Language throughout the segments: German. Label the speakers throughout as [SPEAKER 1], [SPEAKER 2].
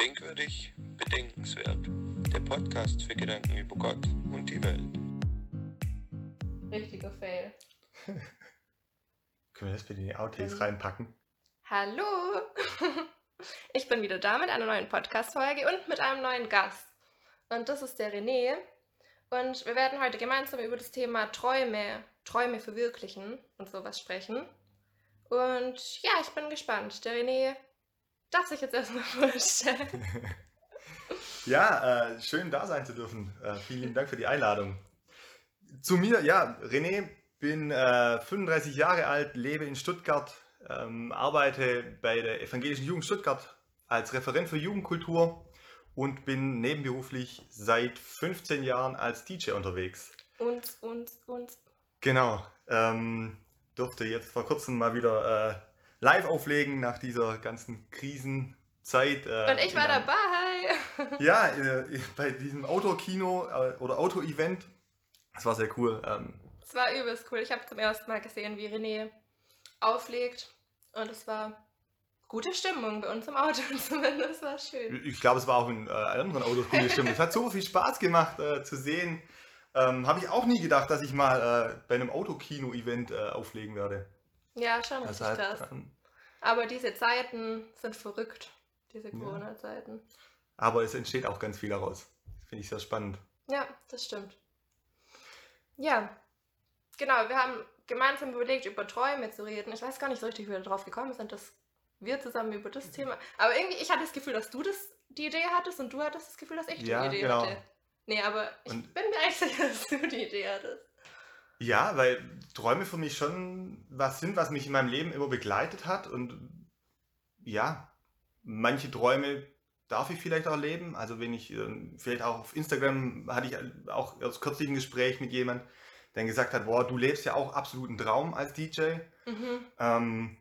[SPEAKER 1] Denkwürdig, bedenkenswert. Der Podcast für Gedanken über Gott und die Welt.
[SPEAKER 2] Richtiger Fail.
[SPEAKER 3] Können wir das bitte in die Outtakes reinpacken?
[SPEAKER 2] Hallo! Ich bin wieder da mit einer neuen Podcast-Folge und mit einem neuen Gast. Und das ist der René. Und wir werden heute gemeinsam über das Thema Träume, Träume verwirklichen und sowas sprechen. Und ja, ich bin gespannt. Der René darf sich jetzt erstmal vorstellen.
[SPEAKER 3] Ja, äh, schön da sein zu dürfen. Äh, vielen lieben Dank für die Einladung. Zu mir, ja, René, bin äh, 35 Jahre alt, lebe in Stuttgart, ähm, arbeite bei der Evangelischen Jugend Stuttgart als Referent für Jugendkultur und bin nebenberuflich seit 15 Jahren als DJ unterwegs.
[SPEAKER 2] Und, und, und.
[SPEAKER 3] Genau, ähm, durfte jetzt vor kurzem mal wieder äh, live auflegen nach dieser ganzen Krisenzeit. Äh,
[SPEAKER 2] Und ich war
[SPEAKER 3] in einem-
[SPEAKER 2] dabei.
[SPEAKER 3] Ja, äh, bei diesem Outdoor-Kino äh, oder Auto-Event. Das war sehr cool. Ähm,
[SPEAKER 2] Es war übelst cool. Ich habe zum ersten Mal gesehen, wie René auflegt. Und es war gute Stimmung bei uns im Auto zumindest. War schön.
[SPEAKER 3] ich glaube, es war auch in äh, anderen Autos cool gestimmt. Es hat so viel Spaß gemacht äh, zu sehen. Ähm, Habe ich auch nie gedacht, dass ich mal äh, bei einem Autokino-Event äh, auflegen werde.
[SPEAKER 2] Ja, schon richtig
[SPEAKER 3] Deshalb,
[SPEAKER 2] krass.
[SPEAKER 3] ähm,
[SPEAKER 2] Aber diese Zeiten sind verrückt. Diese
[SPEAKER 3] Ja.
[SPEAKER 2] Corona-Zeiten.
[SPEAKER 3] aber es entsteht auch ganz viel daraus. Finde ich sehr spannend.
[SPEAKER 2] Ja, das stimmt. Ja, genau. Wir haben gemeinsam überlegt, über Träume zu reden. Ich weiß gar nicht so richtig, wie wir darauf gekommen sind, dass wir zusammen über
[SPEAKER 3] Mhm.
[SPEAKER 2] das Thema. Aber irgendwie, ich hatte das Gefühl, dass du das, die Idee hattest und du hattest das Gefühl, dass ich
[SPEAKER 3] Ja,
[SPEAKER 2] die Idee
[SPEAKER 3] genau.
[SPEAKER 2] hatte. Nee, aber ich
[SPEAKER 3] Und-
[SPEAKER 2] bin mir eigentlich sicher, dass du die Idee hattest.
[SPEAKER 3] Ja, weil Träume für mich schon was sind, was mich in meinem Leben immer begleitet hat. Und ja, manche Träume darf ich vielleicht auch leben. Also wenn ich, ähm, vielleicht auch auf Instagram hatte ich auch erst kürzlich ein Gespräch mit jemand, der gesagt hat, boah, du lebst ja auch absolut einen Traum als DJ.
[SPEAKER 2] Mhm.
[SPEAKER 3] Ähm,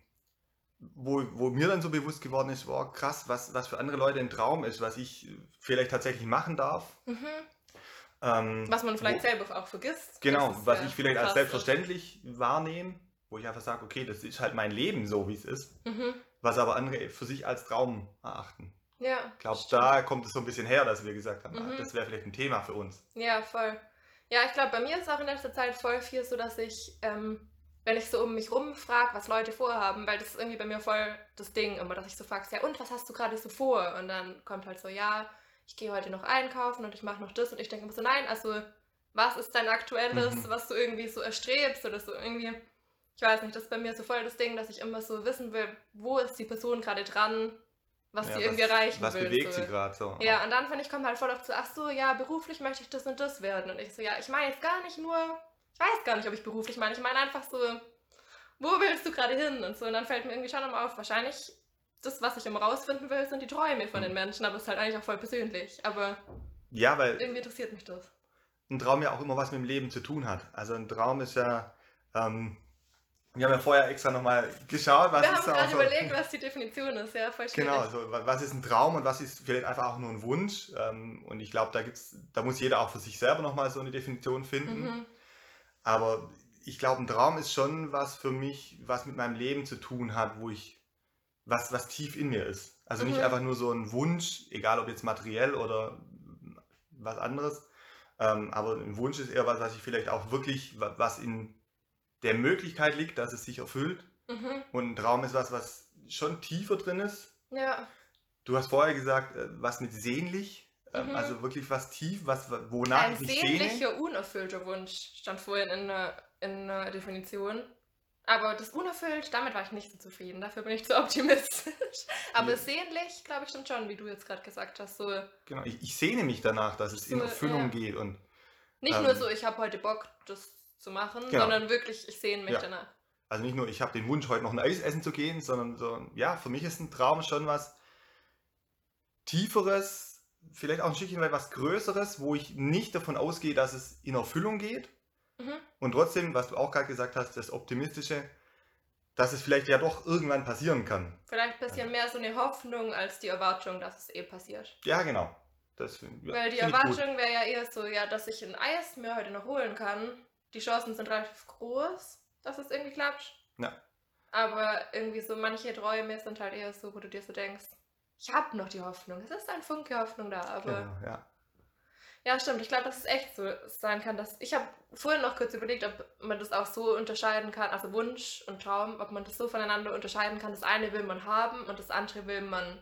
[SPEAKER 3] wo, wo mir dann so bewusst geworden ist, boah, krass, was, was für andere Leute ein Traum ist, was ich vielleicht tatsächlich machen darf.
[SPEAKER 2] Mhm.
[SPEAKER 3] Ähm,
[SPEAKER 2] Was man vielleicht
[SPEAKER 3] wo-
[SPEAKER 2] selber auch vergisst.
[SPEAKER 3] Genau,
[SPEAKER 2] ist,
[SPEAKER 3] was ich vielleicht als selbstverständlich wahrnehme, wo ich einfach sage, okay, das ist halt mein Leben so, wie es ist,
[SPEAKER 2] Mhm.
[SPEAKER 3] was aber andere für sich als Traum erachten.
[SPEAKER 2] Ja.
[SPEAKER 3] Ich glaube, da kommt es so ein bisschen her, dass wir gesagt haben, ah,
[SPEAKER 2] Mhm.
[SPEAKER 3] das wäre vielleicht ein Thema für uns.
[SPEAKER 2] Ja, voll. Ja, ich glaube, bei mir ist auch in letzter Zeit voll viel so, dass ich, ähm, wenn ich so um mich rum frage, was Leute vorhaben, weil das ist irgendwie bei mir voll das Ding immer, dass ich so frage, ja, und was hast du gerade so vor? Und dann kommt halt so, ja, ich gehe heute noch einkaufen und ich mache noch das und ich denke immer so, nein, also was ist dein aktuelles,
[SPEAKER 3] Mhm.
[SPEAKER 2] was du irgendwie so erstrebst oder so irgendwie, ich weiß nicht, das ist bei mir so voll das Ding, dass ich immer so wissen will, wo ist die Person gerade dran, was
[SPEAKER 3] Ja,
[SPEAKER 2] die irgendwie erreichen
[SPEAKER 3] was
[SPEAKER 2] will.
[SPEAKER 3] bewegt
[SPEAKER 2] so.
[SPEAKER 3] sie gerade so?
[SPEAKER 2] Ja, und dann finde ich, kommt halt voll oft so, ach so, ja, beruflich möchte ich das und das werden. Und ich so, ja, ich meine jetzt gar nicht nur, ich weiß gar nicht, ob ich beruflich meine. Ich meine einfach so, wo willst du gerade hin? Und so, und dann fällt mir irgendwie schon immer auf, wahrscheinlich das, was ich immer rausfinden will, sind die Träume von den
[SPEAKER 3] Hm.
[SPEAKER 2] Menschen, aber es ist halt eigentlich auch voll persönlich. Aber
[SPEAKER 3] Ja, weil
[SPEAKER 2] irgendwie interessiert mich das.
[SPEAKER 3] ein Traum ja auch immer was mit dem Leben zu tun hat. Also ein Traum ist ja, ähm, wir haben ja vorher extra nochmal geschaut, was
[SPEAKER 2] Wir
[SPEAKER 3] ist
[SPEAKER 2] haben
[SPEAKER 3] da auch
[SPEAKER 2] gerade
[SPEAKER 3] so.
[SPEAKER 2] überlegt, was die Definition ist, ja, voll schwierig.
[SPEAKER 3] Genau, so, wa- was ist ein Traum und was ist vielleicht einfach auch nur ein Wunsch? Ähm, und ich glaube, da gibt's, da muss jeder auch für sich selber nochmal so eine Definition finden.
[SPEAKER 2] Mhm.
[SPEAKER 3] Aber ich glaube, ein Traum ist schon was für mich, was mit meinem Leben zu tun hat, wo ich, was, was tief in mir ist. Also nicht
[SPEAKER 2] Mhm.
[SPEAKER 3] einfach nur so ein Wunsch, egal ob jetzt materiell oder was anderes. Ähm, aber ein Wunsch ist eher was, was ich vielleicht auch wirklich, wa- was in der Möglichkeit liegt, dass es sich erfüllt.
[SPEAKER 2] Mhm.
[SPEAKER 3] Und ein Traum ist was, was schon tiefer drin ist.
[SPEAKER 2] Ja,
[SPEAKER 3] Du hast vorher gesagt, äh, was mit sehnlich, ähm,
[SPEAKER 2] Mhm.
[SPEAKER 3] also wirklich was tief, was wonach
[SPEAKER 2] ein
[SPEAKER 3] ich sehne.
[SPEAKER 2] sehnlicher, unerfüllter Wunsch stand vorhin in der, in der Definition. Aber das unerfüllt, damit war ich nicht so zufrieden. Dafür bin ich zu optimistisch. Aber
[SPEAKER 3] Ja.
[SPEAKER 2] sehnlich, glaube ich, stimmt schon, wie du jetzt gerade gesagt hast. So,
[SPEAKER 3] Genau, ich, ich sehne mich danach, dass es in
[SPEAKER 2] So,
[SPEAKER 3] Erfüllung
[SPEAKER 2] ja.
[SPEAKER 3] geht und
[SPEAKER 2] nicht
[SPEAKER 3] Ähm.
[SPEAKER 2] nur so, ich habe heute Bock, das zu machen,
[SPEAKER 3] Genau.
[SPEAKER 2] sondern wirklich, ich sehne mich
[SPEAKER 3] Ja.
[SPEAKER 2] danach.
[SPEAKER 3] also nicht nur, ich habe den Wunsch, heute noch ein Eis essen zu gehen, sondern so, ja, für mich ist ein Traum schon was Tieferes, vielleicht auch ein Stückchen weit was Größeres, wo ich nicht davon ausgehe, dass es in Erfüllung geht
[SPEAKER 2] Mhm.
[SPEAKER 3] und trotzdem, was du auch gerade gesagt hast, das Optimistische, dass es vielleicht ja doch irgendwann passieren kann.
[SPEAKER 2] Vielleicht ein bisschen mehr so eine Hoffnung als die Erwartung, dass es eh passiert.
[SPEAKER 3] Ja, genau. Das, ja,
[SPEAKER 2] Weil die. Erwartung wäre ja eher so, ja, dass ich ein Eis mir heute noch holen kann. Die Chancen sind relativ groß, dass es irgendwie klappt.
[SPEAKER 3] Ja.
[SPEAKER 2] Aber irgendwie so manche Träume sind halt eher so, wo du dir so denkst, ich habe noch die Hoffnung. Es ist ein Funke Hoffnung da, aber.
[SPEAKER 3] Genau, ja.
[SPEAKER 2] Ja, stimmt. Ich glaube, dass es echt so sein kann, dass. Ich habe vorhin noch kurz überlegt, ob man das auch so unterscheiden kann, also Wunsch und Traum, ob man das so voneinander unterscheiden kann. Das eine will man haben und das andere will man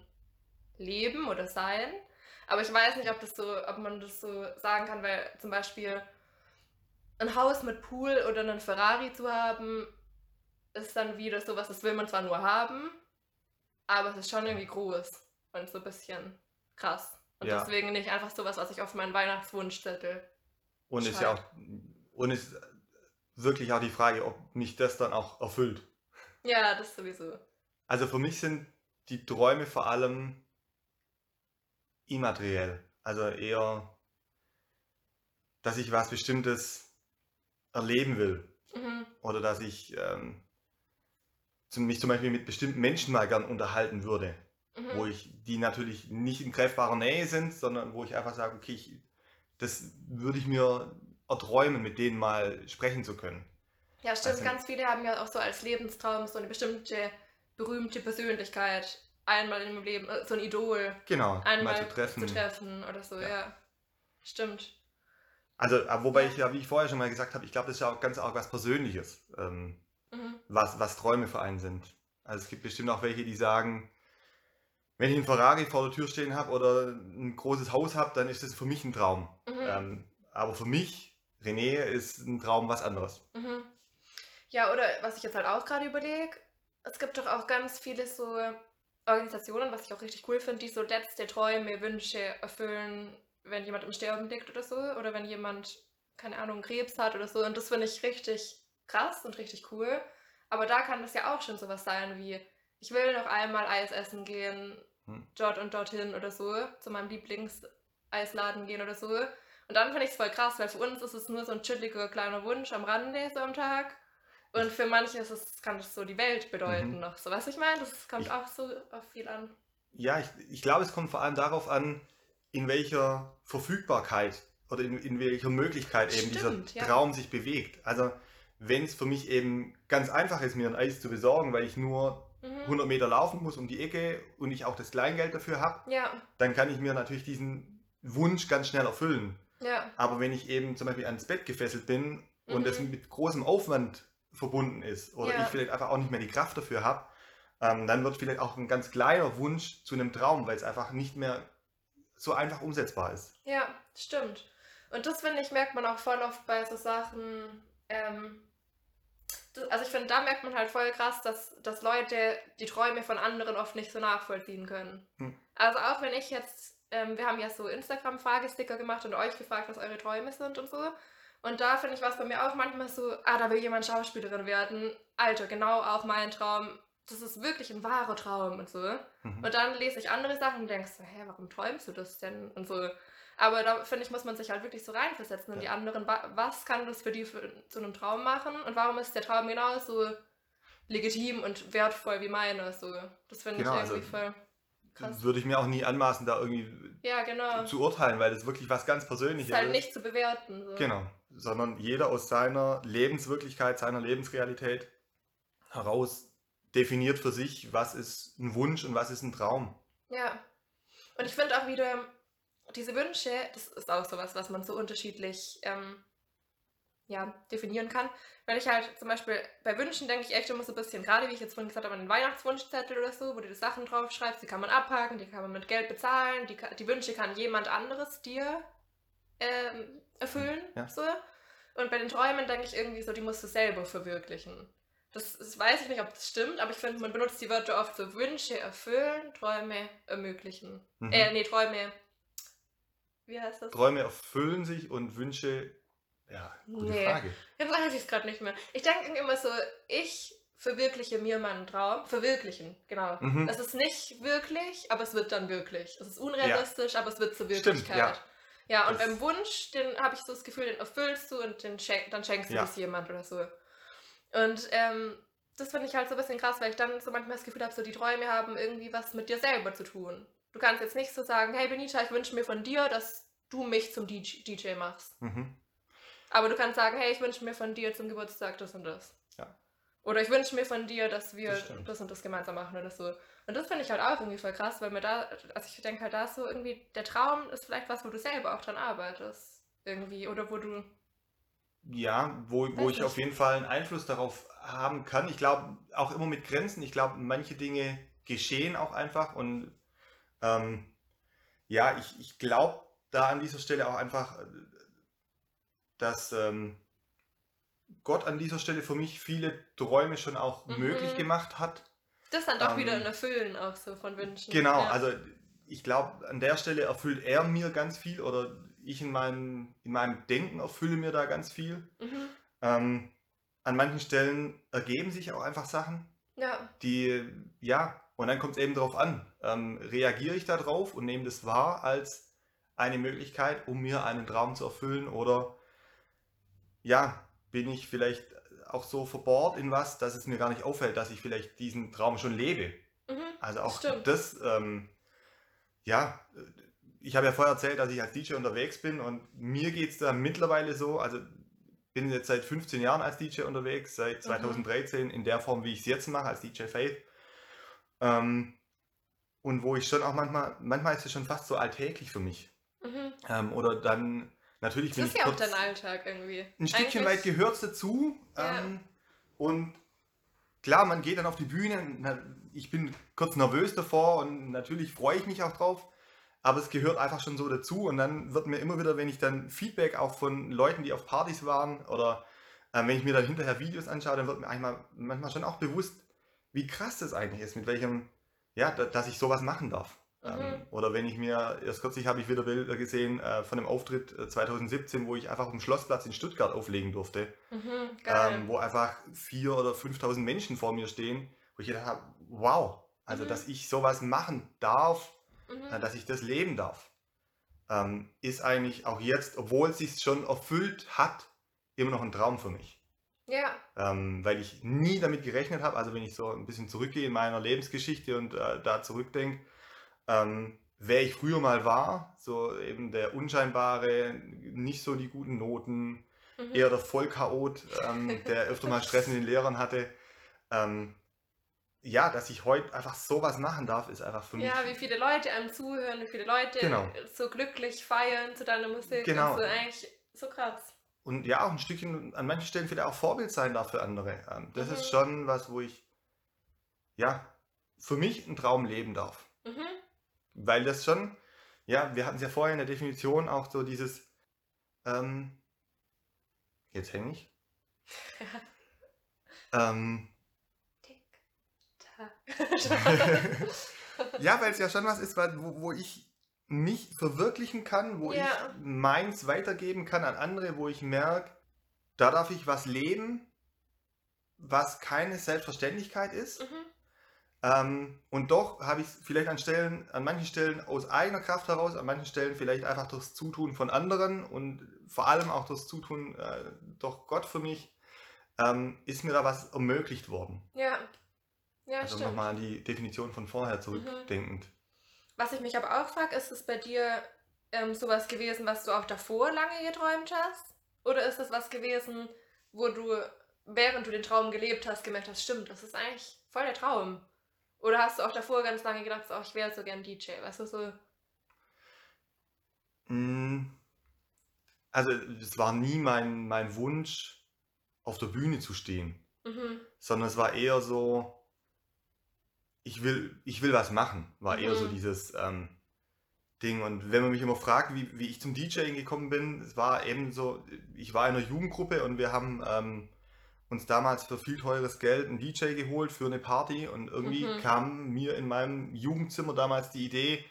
[SPEAKER 2] leben oder sein. Aber ich weiß nicht, ob, das so, ob man das so sagen kann, weil zum Beispiel ein Haus mit Pool oder einen Ferrari zu haben, ist dann wieder so was, das will man zwar nur haben, aber es ist schon irgendwie groß und so ein bisschen krass. Und
[SPEAKER 3] Ja.
[SPEAKER 2] deswegen nicht einfach sowas, was ich auf meinen Weihnachtswunschzettel.
[SPEAKER 3] Und ist ja auch, und ist wirklich auch die Frage, ob mich das dann auch erfüllt.
[SPEAKER 2] Ja, das sowieso.
[SPEAKER 3] Also für mich sind die Träume vor allem immateriell. Also eher, dass ich was Bestimmtes erleben will.
[SPEAKER 2] Mhm.
[SPEAKER 3] Oder dass ich ähm, mich zum Beispiel mit bestimmten Menschen mal gern unterhalten würde.
[SPEAKER 2] Mhm.
[SPEAKER 3] Wo ich, die natürlich nicht in greifbarer Nähe sind, sondern wo ich einfach sage, okay, ich, das würde ich mir erträumen, mit denen mal sprechen zu können.
[SPEAKER 2] Ja, stimmt.
[SPEAKER 3] Also-
[SPEAKER 2] Ganz viele haben ja auch so als Lebenstraum so eine bestimmte berühmte Persönlichkeit einmal in ihrem Leben, äh, so ein Idol
[SPEAKER 3] Genau,
[SPEAKER 2] einmal
[SPEAKER 3] mal zu treffen.
[SPEAKER 2] zu treffen oder so, ja.
[SPEAKER 3] Ja.
[SPEAKER 2] Stimmt.
[SPEAKER 3] Also, aber wobei
[SPEAKER 2] Ja.
[SPEAKER 3] ich ja, wie ich vorher schon mal gesagt habe, ich glaube, das ist ja auch ganz auch was Persönliches, ähm,
[SPEAKER 2] Mhm.
[SPEAKER 3] was, was Träume für einen sind. Also es gibt bestimmt auch welche, die sagen, wenn ich einen Ferrari vor der Tür stehen habe oder ein großes Haus habe, dann ist das für mich ein Traum.
[SPEAKER 2] Mhm.
[SPEAKER 3] Ähm, aber für mich, René, ist ein Traum was anderes.
[SPEAKER 2] Mhm. Ja, oder was ich jetzt halt auch gerade überlege, es gibt doch auch ganz viele so Organisationen, was ich auch richtig cool finde, die so letzte Träume, Wünsche erfüllen, wenn jemand im Sterben liegt oder so, oder wenn jemand, keine Ahnung, Krebs hat oder so. Und das finde ich richtig krass und richtig cool. Aber da kann das ja auch schon sowas sein wie, ich will noch einmal Eis essen gehen,
[SPEAKER 3] Hm.
[SPEAKER 2] dort und dorthin oder so, zu meinem Lieblingeisladen gehen oder so. Und dann finde ich es voll krass, weil für uns ist es nur so ein chilliger kleiner Wunsch am Rande so am Tag. Und für manche ist es, kann das so die Welt bedeuten
[SPEAKER 3] Mhm.
[SPEAKER 2] noch. So was ich meine, das kommt
[SPEAKER 3] Ich-
[SPEAKER 2] auch so auf viel an.
[SPEAKER 3] Ja, ich, ich glaube, es kommt vor allem darauf an, in welcher Verfügbarkeit oder in, in welcher Möglichkeit eben
[SPEAKER 2] Stimmt,
[SPEAKER 3] dieser
[SPEAKER 2] ja.
[SPEAKER 3] Traum sich bewegt. Also wenn es für mich eben ganz einfach ist, mir ein Eis zu besorgen, weil ich nur
[SPEAKER 2] Mhm.
[SPEAKER 3] 100 Meter laufen muss um die Ecke und ich auch das Kleingeld dafür habe,
[SPEAKER 2] Ja,
[SPEAKER 3] dann kann ich mir natürlich diesen Wunsch ganz schnell erfüllen.
[SPEAKER 2] ja,
[SPEAKER 3] Aber wenn ich eben zum Beispiel ans Bett gefesselt bin und
[SPEAKER 2] Mhm.
[SPEAKER 3] das mit großem Aufwand verbunden ist oder
[SPEAKER 2] Ja.
[SPEAKER 3] ich vielleicht einfach auch nicht mehr die Kraft dafür habe, ähm, dann wird vielleicht auch ein ganz kleiner Wunsch zu einem Traum, weil es einfach nicht mehr so einfach umsetzbar ist.
[SPEAKER 2] ja, stimmt. Und das finde ich, merkt man auch voll oft bei so Sachen. Ähm, also ich finde, da merkt man halt voll krass, dass, dass Leute die Träume von anderen oft nicht so nachvollziehen können.
[SPEAKER 3] Hm.
[SPEAKER 2] Also auch wenn ich jetzt, ähm, wir haben ja so Instagram-Fragesticker gemacht und euch gefragt, was eure Träume sind und so. Und da finde ich was bei mir auch manchmal so, ah, da will jemand Schauspielerin werden. Alter, genau auch mein Traum. Das ist wirklich ein wahrer Traum und so.
[SPEAKER 3] Mhm.
[SPEAKER 2] Und dann lese ich andere Sachen und denkst so, hä, warum träumst du das denn? Und so. Aber da finde ich, muss man sich halt wirklich so reinversetzen in die
[SPEAKER 3] Ja.
[SPEAKER 2] anderen. Wa- Was kann das für die für, zu einem Traum machen? Und warum ist der Traum genauso legitim und wertvoll wie meiner? So. Das finde
[SPEAKER 3] Genau,
[SPEAKER 2] ich
[SPEAKER 3] also
[SPEAKER 2] irgendwie voll krass.
[SPEAKER 3] Würde ich mir auch nie anmaßen, da irgendwie
[SPEAKER 2] Ja, genau.
[SPEAKER 3] zu urteilen, weil das wirklich was ganz Persönliches
[SPEAKER 2] ist halt nicht zu bewerten. So.
[SPEAKER 3] Genau, sondern jeder aus seiner Lebenswirklichkeit, seiner Lebensrealität heraus definiert für sich, was ist ein Wunsch und was ist ein Traum.
[SPEAKER 2] Ja. Und ich finde auch wieder, diese Wünsche, das ist auch sowas, was man so unterschiedlich ähm, ja, definieren kann. Wenn ich halt zum Beispiel bei Wünschen denke ich echt immer so ein bisschen, gerade wie ich jetzt vorhin gesagt habe, an den Weihnachtswunschzettel oder so, wo du die Sachen draufschreibst, die kann man abhaken, die kann man mit Geld bezahlen, die, die Wünsche kann jemand anderes dir ähm, erfüllen.
[SPEAKER 3] Ja.
[SPEAKER 2] So. Und bei den Träumen denke ich irgendwie so, die musst du selber verwirklichen. Das, das weiß ich nicht, ob das stimmt, aber ich finde, man benutzt die Wörter oft so Wünsche erfüllen, Träume ermöglichen.
[SPEAKER 3] Mhm.
[SPEAKER 2] Äh, nee, Träume. Wie heißt das?
[SPEAKER 3] Träume erfüllen sich und Wünsche, ja, gute
[SPEAKER 2] Nee.
[SPEAKER 3] Frage.
[SPEAKER 2] Jetzt weiß ich es gerade nicht mehr. Ich denke immer so, ich verwirkliche mir meinen Traum. Verwirklichen, genau.
[SPEAKER 3] Mhm.
[SPEAKER 2] Es ist nicht wirklich, aber es wird dann wirklich. Es ist unrealistisch, aber es wird zur
[SPEAKER 3] Stimmt,
[SPEAKER 2] Wirklichkeit.
[SPEAKER 3] ja.
[SPEAKER 2] Ja, und
[SPEAKER 3] Das-
[SPEAKER 2] beim Wunsch, den habe ich so das Gefühl, den erfüllst du und den schenk, dann schenkst du
[SPEAKER 3] Ja.
[SPEAKER 2] das jemand oder so. Und ähm, das finde ich halt so ein bisschen krass, weil ich dann so manchmal das Gefühl habe, so die Träume haben irgendwie was mit dir selber zu tun. Du kannst jetzt nicht so sagen, hey Benita, ich wünsche mir von dir, dass du mich zum DJ, DJ machst.
[SPEAKER 3] Mhm.
[SPEAKER 2] Aber du kannst sagen, hey, ich wünsche mir von dir zum Geburtstag das und das.
[SPEAKER 3] Ja.
[SPEAKER 2] Oder ich wünsche mir von dir, dass wir
[SPEAKER 3] Das
[SPEAKER 2] das, und das gemeinsam machen oder so. Und das finde ich halt auch irgendwie voll krass, weil mir da, also ich denke halt da ist so irgendwie, der Traum ist vielleicht was, wo du selber auch dran arbeitest. Irgendwie. Oder wo du.
[SPEAKER 3] Ja, wo, wo ich
[SPEAKER 2] nicht.
[SPEAKER 3] auf jeden Fall einen Einfluss darauf haben kann. Ich glaube, auch immer mit Grenzen. Ich glaube, manche Dinge geschehen auch einfach. Und ähm, ja, ich, ich glaube da an dieser Stelle auch einfach, äh, dass ähm, Gott an dieser Stelle für mich viele Träume schon auch
[SPEAKER 2] Mhm.
[SPEAKER 3] möglich gemacht hat.
[SPEAKER 2] Das dann doch
[SPEAKER 3] Ähm,
[SPEAKER 2] wieder in Erfüllen auch so von Wünschen.
[SPEAKER 3] Genau,
[SPEAKER 2] ja.
[SPEAKER 3] also ich glaube, an der Stelle erfüllt er mir ganz viel oder ich in meinem, in meinem Denken erfülle mir da ganz viel.
[SPEAKER 2] Mhm.
[SPEAKER 3] Ähm, an manchen Stellen ergeben sich auch einfach Sachen,
[SPEAKER 2] Ja.
[SPEAKER 3] die, ja, und dann kommt es eben darauf an. Ähm, reagiere ich da drauf und nehme das wahr als eine Möglichkeit, um mir einen Traum zu erfüllen oder ja, bin ich vielleicht auch so verbohrt in was, dass es mir gar nicht auffällt, dass ich vielleicht diesen Traum schon lebe.
[SPEAKER 2] Mhm.
[SPEAKER 3] Also auch
[SPEAKER 2] Stimmt.
[SPEAKER 3] das, ähm, ja, ich habe ja vorher erzählt, dass ich als DJ unterwegs bin und mir geht es da mittlerweile so, also bin jetzt seit 15 Jahren als DJ unterwegs, seit
[SPEAKER 2] Mhm.
[SPEAKER 3] 2013 in der Form, wie ich es jetzt mache, als DJ Faith. Ähm, und wo ich schon auch manchmal, manchmal ist es schon fast so alltäglich für mich.
[SPEAKER 2] Mhm.
[SPEAKER 3] Ähm, oder dann, natürlich
[SPEAKER 2] Das
[SPEAKER 3] bin
[SPEAKER 2] ist
[SPEAKER 3] ich
[SPEAKER 2] ja auch dein Alltag irgendwie.
[SPEAKER 3] ein Stückchen
[SPEAKER 2] Eigentlich-
[SPEAKER 3] weit gehört es dazu.
[SPEAKER 2] Ja.
[SPEAKER 3] Ähm, und klar, man geht dann auf die Bühne. Ich bin kurz nervös davor und natürlich freue ich mich auch drauf. Aber es gehört einfach schon so dazu. Und dann wird mir immer wieder, wenn ich dann Feedback auch von Leuten, die auf Partys waren oder äh, wenn ich mir dann hinterher Videos anschaue, dann wird mir manchmal schon auch bewusst, wie krass das eigentlich ist, mit welchem, ja, da, dass ich sowas machen darf.
[SPEAKER 2] Mhm.
[SPEAKER 3] Ähm, oder wenn ich mir, erst kürzlich habe ich wieder Bilder gesehen äh, von einem Auftritt äh, 2017, wo ich einfach auf dem Schlossplatz in Stuttgart auflegen durfte,
[SPEAKER 2] Mhm.
[SPEAKER 3] Ähm, wo einfach 4.000 oder 5.000 Menschen vor mir stehen, wo ich gedacht habe, wow, also
[SPEAKER 2] Mhm.
[SPEAKER 3] dass ich sowas machen darf,
[SPEAKER 2] mhm.
[SPEAKER 3] äh, dass ich das leben darf, ähm, ist eigentlich auch jetzt, obwohl es sich schon erfüllt hat, immer noch ein Traum für mich.
[SPEAKER 2] Ja.
[SPEAKER 3] Ähm, weil ich nie damit gerechnet habe, also wenn ich so ein bisschen zurückgehe in meiner Lebensgeschichte und äh, da zurückdenke, ähm, wer ich früher mal war, so eben der Unscheinbare, nicht so die guten Noten,
[SPEAKER 2] Mhm.
[SPEAKER 3] eher der Vollchaot, ähm, der öfter mal Stress mit den Lehrern hatte. Ähm, ja, dass ich heute einfach sowas machen darf, ist einfach für mich.
[SPEAKER 2] Ja, wie viele Leute einem zuhören, wie viele Leute
[SPEAKER 3] Genau.
[SPEAKER 2] so glücklich feiern zu deiner Musik.
[SPEAKER 3] Genau.
[SPEAKER 2] Das ist eigentlich so krass.
[SPEAKER 3] Und ja, auch ein Stückchen an manchen Stellen vielleicht auch Vorbild sein darf für andere. Ähm, das
[SPEAKER 2] Mhm.
[SPEAKER 3] ist schon was, wo ich ja für mich einen Traum leben darf.
[SPEAKER 2] Mhm.
[SPEAKER 3] Weil das schon, ja, wir hatten es ja vorher in der Definition auch so dieses, ähm, jetzt hänge ich. ähm,
[SPEAKER 2] Tick-Tack.
[SPEAKER 3] ja, weil es ja schon was ist, wo, wo ich mich verwirklichen kann, wo
[SPEAKER 2] Ja.
[SPEAKER 3] ich meins weitergeben kann an andere, wo ich merke, da darf ich was leben, was keine Selbstverständlichkeit ist.
[SPEAKER 2] mhm.
[SPEAKER 3] Ähm, und doch habe ich es vielleicht an Stellen, an manchen Stellen aus eigener Kraft heraus, an manchen Stellen vielleicht einfach durchs Zutun von anderen und vor allem auch durchs Zutun äh, durch Gott für mich, ähm, ist mir da was ermöglicht worden.
[SPEAKER 2] Ja. Ja,
[SPEAKER 3] also nochmal an die Definition von vorher zurückdenkend.
[SPEAKER 2] Was ich mich aber auch frage, ist es bei dir ähm, sowas gewesen, was du auch davor lange geträumt hast? Oder ist es was gewesen, wo du, während du den Traum gelebt hast, gemerkt hast, stimmt, das ist eigentlich voll der Traum? Oder hast du auch davor ganz lange gedacht, oh, ich wäre so gern DJ, weißt du, so,
[SPEAKER 3] Mm, Also es war nie mein, mein Wunsch, auf der Bühne zu stehen,
[SPEAKER 2] mhm,
[SPEAKER 3] sondern es war eher so, ich will, ich will was machen, war eher so
[SPEAKER 2] Mhm.
[SPEAKER 3] dieses ähm, Ding. Und wenn man mich immer fragt, wie, wie ich zum DJing gekommen bin, es war eben so, ich war in einer Jugendgruppe und wir haben ähm, uns damals für viel teures Geld einen DJ geholt für eine Party und irgendwie
[SPEAKER 2] Mhm.
[SPEAKER 3] kam mir in meinem Jugendzimmer damals die Idee,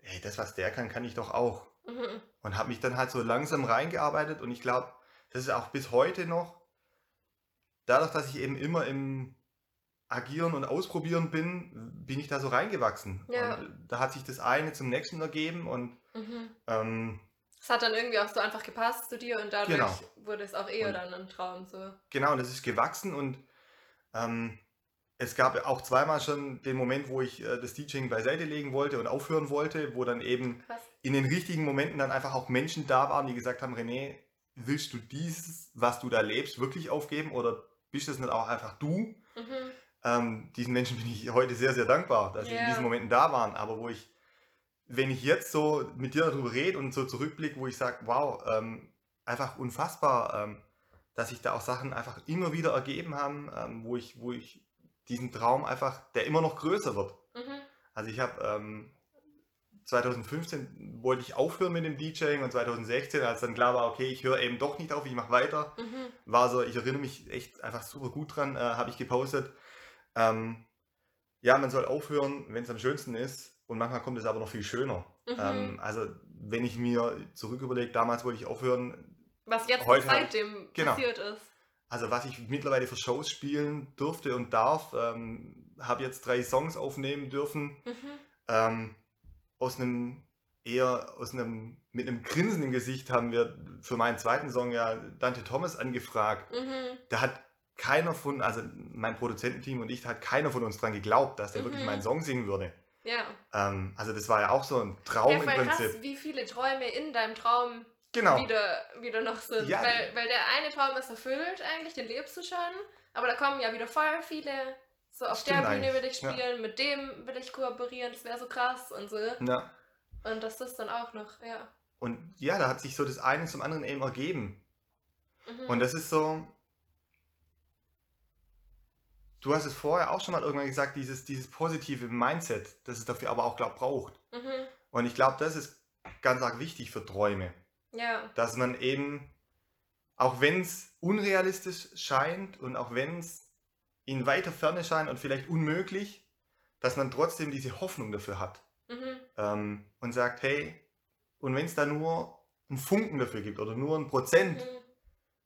[SPEAKER 3] hey, das, was der kann, kann ich doch auch.
[SPEAKER 2] mhm,
[SPEAKER 3] Und habe mich dann halt so langsam reingearbeitet und ich glaube, das ist auch bis heute noch, dadurch, dass ich eben immer im Agieren und Ausprobieren bin, bin ich da so reingewachsen.
[SPEAKER 2] Ja.
[SPEAKER 3] Und da hat sich das eine zum nächsten ergeben und
[SPEAKER 2] mhm.
[SPEAKER 3] ähm,
[SPEAKER 2] Es hat dann irgendwie auch so einfach gepasst zu dir und dadurch
[SPEAKER 3] Genau.
[SPEAKER 2] wurde es auch eher
[SPEAKER 3] Und-
[SPEAKER 2] dann ein Traum, so.
[SPEAKER 3] genau, das ist gewachsen und ähm, es gab auch zweimal schon den Moment, wo ich äh, das DJing beiseite legen wollte und aufhören wollte, wo dann eben
[SPEAKER 2] Krass.
[SPEAKER 3] in den richtigen Momenten dann einfach auch Menschen da waren, die gesagt haben, René, willst du dieses, was du da lebst, wirklich aufgeben oder bist das nicht auch einfach du?
[SPEAKER 2] Mhm.
[SPEAKER 3] Ähm, diesen Menschen bin ich heute sehr, sehr dankbar, dass sie in diesen Momenten da waren. Aber wo ich, wenn ich jetzt so mit dir darüber rede und so zurückblicke, wo ich sage, wow, ähm, einfach unfassbar, ähm, dass sich da auch Sachen einfach immer wieder ergeben haben, ähm, wo, ich, wo ich diesen Traum einfach, der immer noch größer wird.
[SPEAKER 2] Mhm.
[SPEAKER 3] Also ich habe ähm, 2015 wollte ich aufhören mit dem DJing und 2016, als dann klar war, okay, ich höre eben doch nicht auf, ich mache weiter,
[SPEAKER 2] Mhm.
[SPEAKER 3] war so, ich erinnere mich echt einfach super gut dran, äh, habe ich gepostet. Ähm, ja, man soll aufhören, wenn es am schönsten ist und manchmal kommt es aber noch viel schöner.
[SPEAKER 2] Mhm.
[SPEAKER 3] Ähm, also wenn ich mir zurück überlege, damals wollte ich aufhören,
[SPEAKER 2] Was jetzt
[SPEAKER 3] heute
[SPEAKER 2] seitdem
[SPEAKER 3] genau.
[SPEAKER 2] passiert ist.
[SPEAKER 3] also was ich mittlerweile für Shows spielen durfte und darf, ähm, habe jetzt drei Songs aufnehmen dürfen.
[SPEAKER 2] Mhm.
[SPEAKER 3] Ähm, aus einem eher aus einem mit einem Grinsen im Gesicht haben wir für meinen zweiten Song ja Dante Thomas angefragt.
[SPEAKER 2] Mhm.
[SPEAKER 3] Da hat keiner von, also mein Produzententeam und ich, hat keiner von uns dran geglaubt, dass der
[SPEAKER 2] Mhm.
[SPEAKER 3] wirklich meinen Song singen würde.
[SPEAKER 2] Ja.
[SPEAKER 3] Ähm, also das war ja auch so ein Traum
[SPEAKER 2] ja,
[SPEAKER 3] im Prinzip.
[SPEAKER 2] krass, wie viele Träume in deinem Traum
[SPEAKER 3] Genau.
[SPEAKER 2] wieder, wieder noch sind.
[SPEAKER 3] Ja.
[SPEAKER 2] Weil, weil der eine Traum ist erfüllt eigentlich, den lebst du schon. Aber da kommen ja wieder voll viele. So auf
[SPEAKER 3] Stimmt
[SPEAKER 2] der Bühne will ich
[SPEAKER 3] ja.
[SPEAKER 2] spielen, mit dem will ich kooperieren, das wäre so krass und so.
[SPEAKER 3] Ja.
[SPEAKER 2] Und das ist dann auch noch, ja.
[SPEAKER 3] Und ja, da hat sich so das eine zum anderen eben ergeben.
[SPEAKER 2] Mhm.
[SPEAKER 3] Und das ist so. Du hast es vorher auch schon mal irgendwann gesagt, dieses, dieses positive Mindset, das es dafür aber auch, glaub, braucht.
[SPEAKER 2] mhm.
[SPEAKER 3] Und ich glaube, das ist ganz arg wichtig für Träume.
[SPEAKER 2] Ja.
[SPEAKER 3] Dass man eben, auch wenn es unrealistisch scheint und auch wenn es in weiter Ferne scheint und vielleicht unmöglich, dass man trotzdem diese Hoffnung dafür hat.
[SPEAKER 2] Mhm.
[SPEAKER 3] Ähm, und sagt, hey, und wenn es da nur einen Funken dafür gibt oder nur ein Prozent,
[SPEAKER 2] Mhm.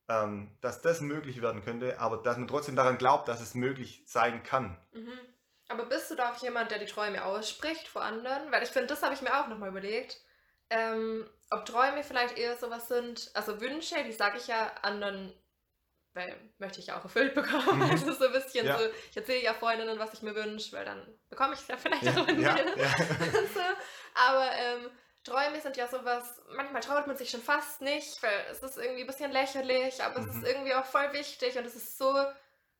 [SPEAKER 3] Ähm, dass das möglich werden könnte, aber dass man trotzdem daran glaubt, dass es möglich sein kann.
[SPEAKER 2] Mhm. Aber bist du da auch jemand, der die Träume ausspricht vor anderen? Weil ich finde, das habe ich mir auch nochmal überlegt. Ähm, ob Träume vielleicht eher sowas sind, also Wünsche, die sage ich ja anderen, weil möchte ich ja auch erfüllt bekommen.
[SPEAKER 3] Mhm.
[SPEAKER 2] Also so ein bisschen
[SPEAKER 3] Ja.
[SPEAKER 2] so, ich erzähle ja Freundinnen, was ich mir wünsche, weil dann bekomme ich es ja vielleicht
[SPEAKER 3] Ja,
[SPEAKER 2] auch
[SPEAKER 3] ja, ja.
[SPEAKER 2] so. Aber ähm, Träume sind ja sowas, manchmal traut man sich schon fast nicht, weil es ist irgendwie ein bisschen lächerlich, aber es
[SPEAKER 3] Mhm.
[SPEAKER 2] ist irgendwie auch voll wichtig und es ist so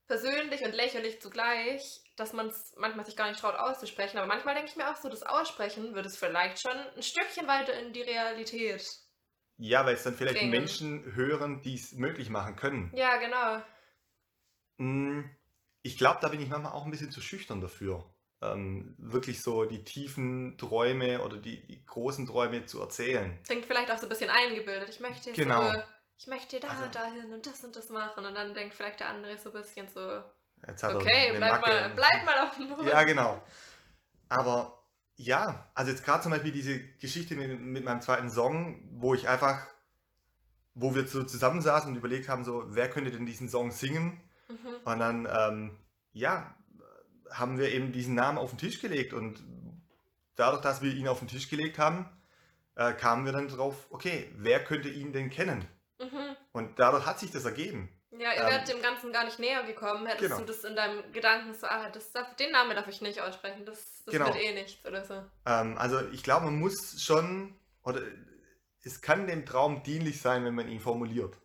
[SPEAKER 2] persönlich und lächerlich zugleich, dass man es manchmal sich gar nicht traut auszusprechen. Aber manchmal denke ich mir auch so, das Aussprechen würde es vielleicht schon ein Stückchen weiter in die Realität.
[SPEAKER 3] Ja, weil es dann vielleicht
[SPEAKER 2] Bringen.
[SPEAKER 3] Menschen hören, die es möglich machen können.
[SPEAKER 2] Ja, genau.
[SPEAKER 3] Mm, Ich glaube, da bin ich manchmal auch ein bisschen zu schüchtern dafür. Ähm, wirklich so die tiefen Träume oder die, die großen Träume zu erzählen.
[SPEAKER 2] Klingt vielleicht auch so ein bisschen eingebildet. Ich möchte jetzt
[SPEAKER 3] Genau.
[SPEAKER 2] so, ich möchte da
[SPEAKER 3] Also-
[SPEAKER 2] und dahin und das und das machen. Und dann denkt vielleicht der andere so ein bisschen so,
[SPEAKER 3] Jetzt hat
[SPEAKER 2] okay, bleib
[SPEAKER 3] Macke.
[SPEAKER 2] mal, bleib mal auf dem Boden.
[SPEAKER 3] Ja, genau. Aber ja, also jetzt gerade zum Beispiel diese Geschichte mit, mit meinem zweiten Song, wo ich einfach, wo wir so zusammensaßen und überlegt haben, so, wer könnte denn diesen Song singen?
[SPEAKER 2] Mhm.
[SPEAKER 3] Und dann, ähm, ja, haben wir eben diesen Namen auf den Tisch gelegt und dadurch, dass wir ihn auf den Tisch gelegt haben, äh, kamen wir dann drauf, okay, wer könnte ihn denn kennen?
[SPEAKER 2] Mhm.
[SPEAKER 3] Und dadurch hat sich das ergeben.
[SPEAKER 2] Ja, ihr
[SPEAKER 3] Ähm,
[SPEAKER 2] wärt dem Ganzen gar nicht näher gekommen, hättest
[SPEAKER 3] genau.
[SPEAKER 2] du das in deinem Gedanken so, ah, das darf, den Namen darf ich nicht aussprechen, das, das
[SPEAKER 3] Genau.
[SPEAKER 2] wird eh nichts oder so.
[SPEAKER 3] Ähm, also ich glaube, man muss schon, oder es kann dem Traum dienlich sein, wenn man ihn formuliert.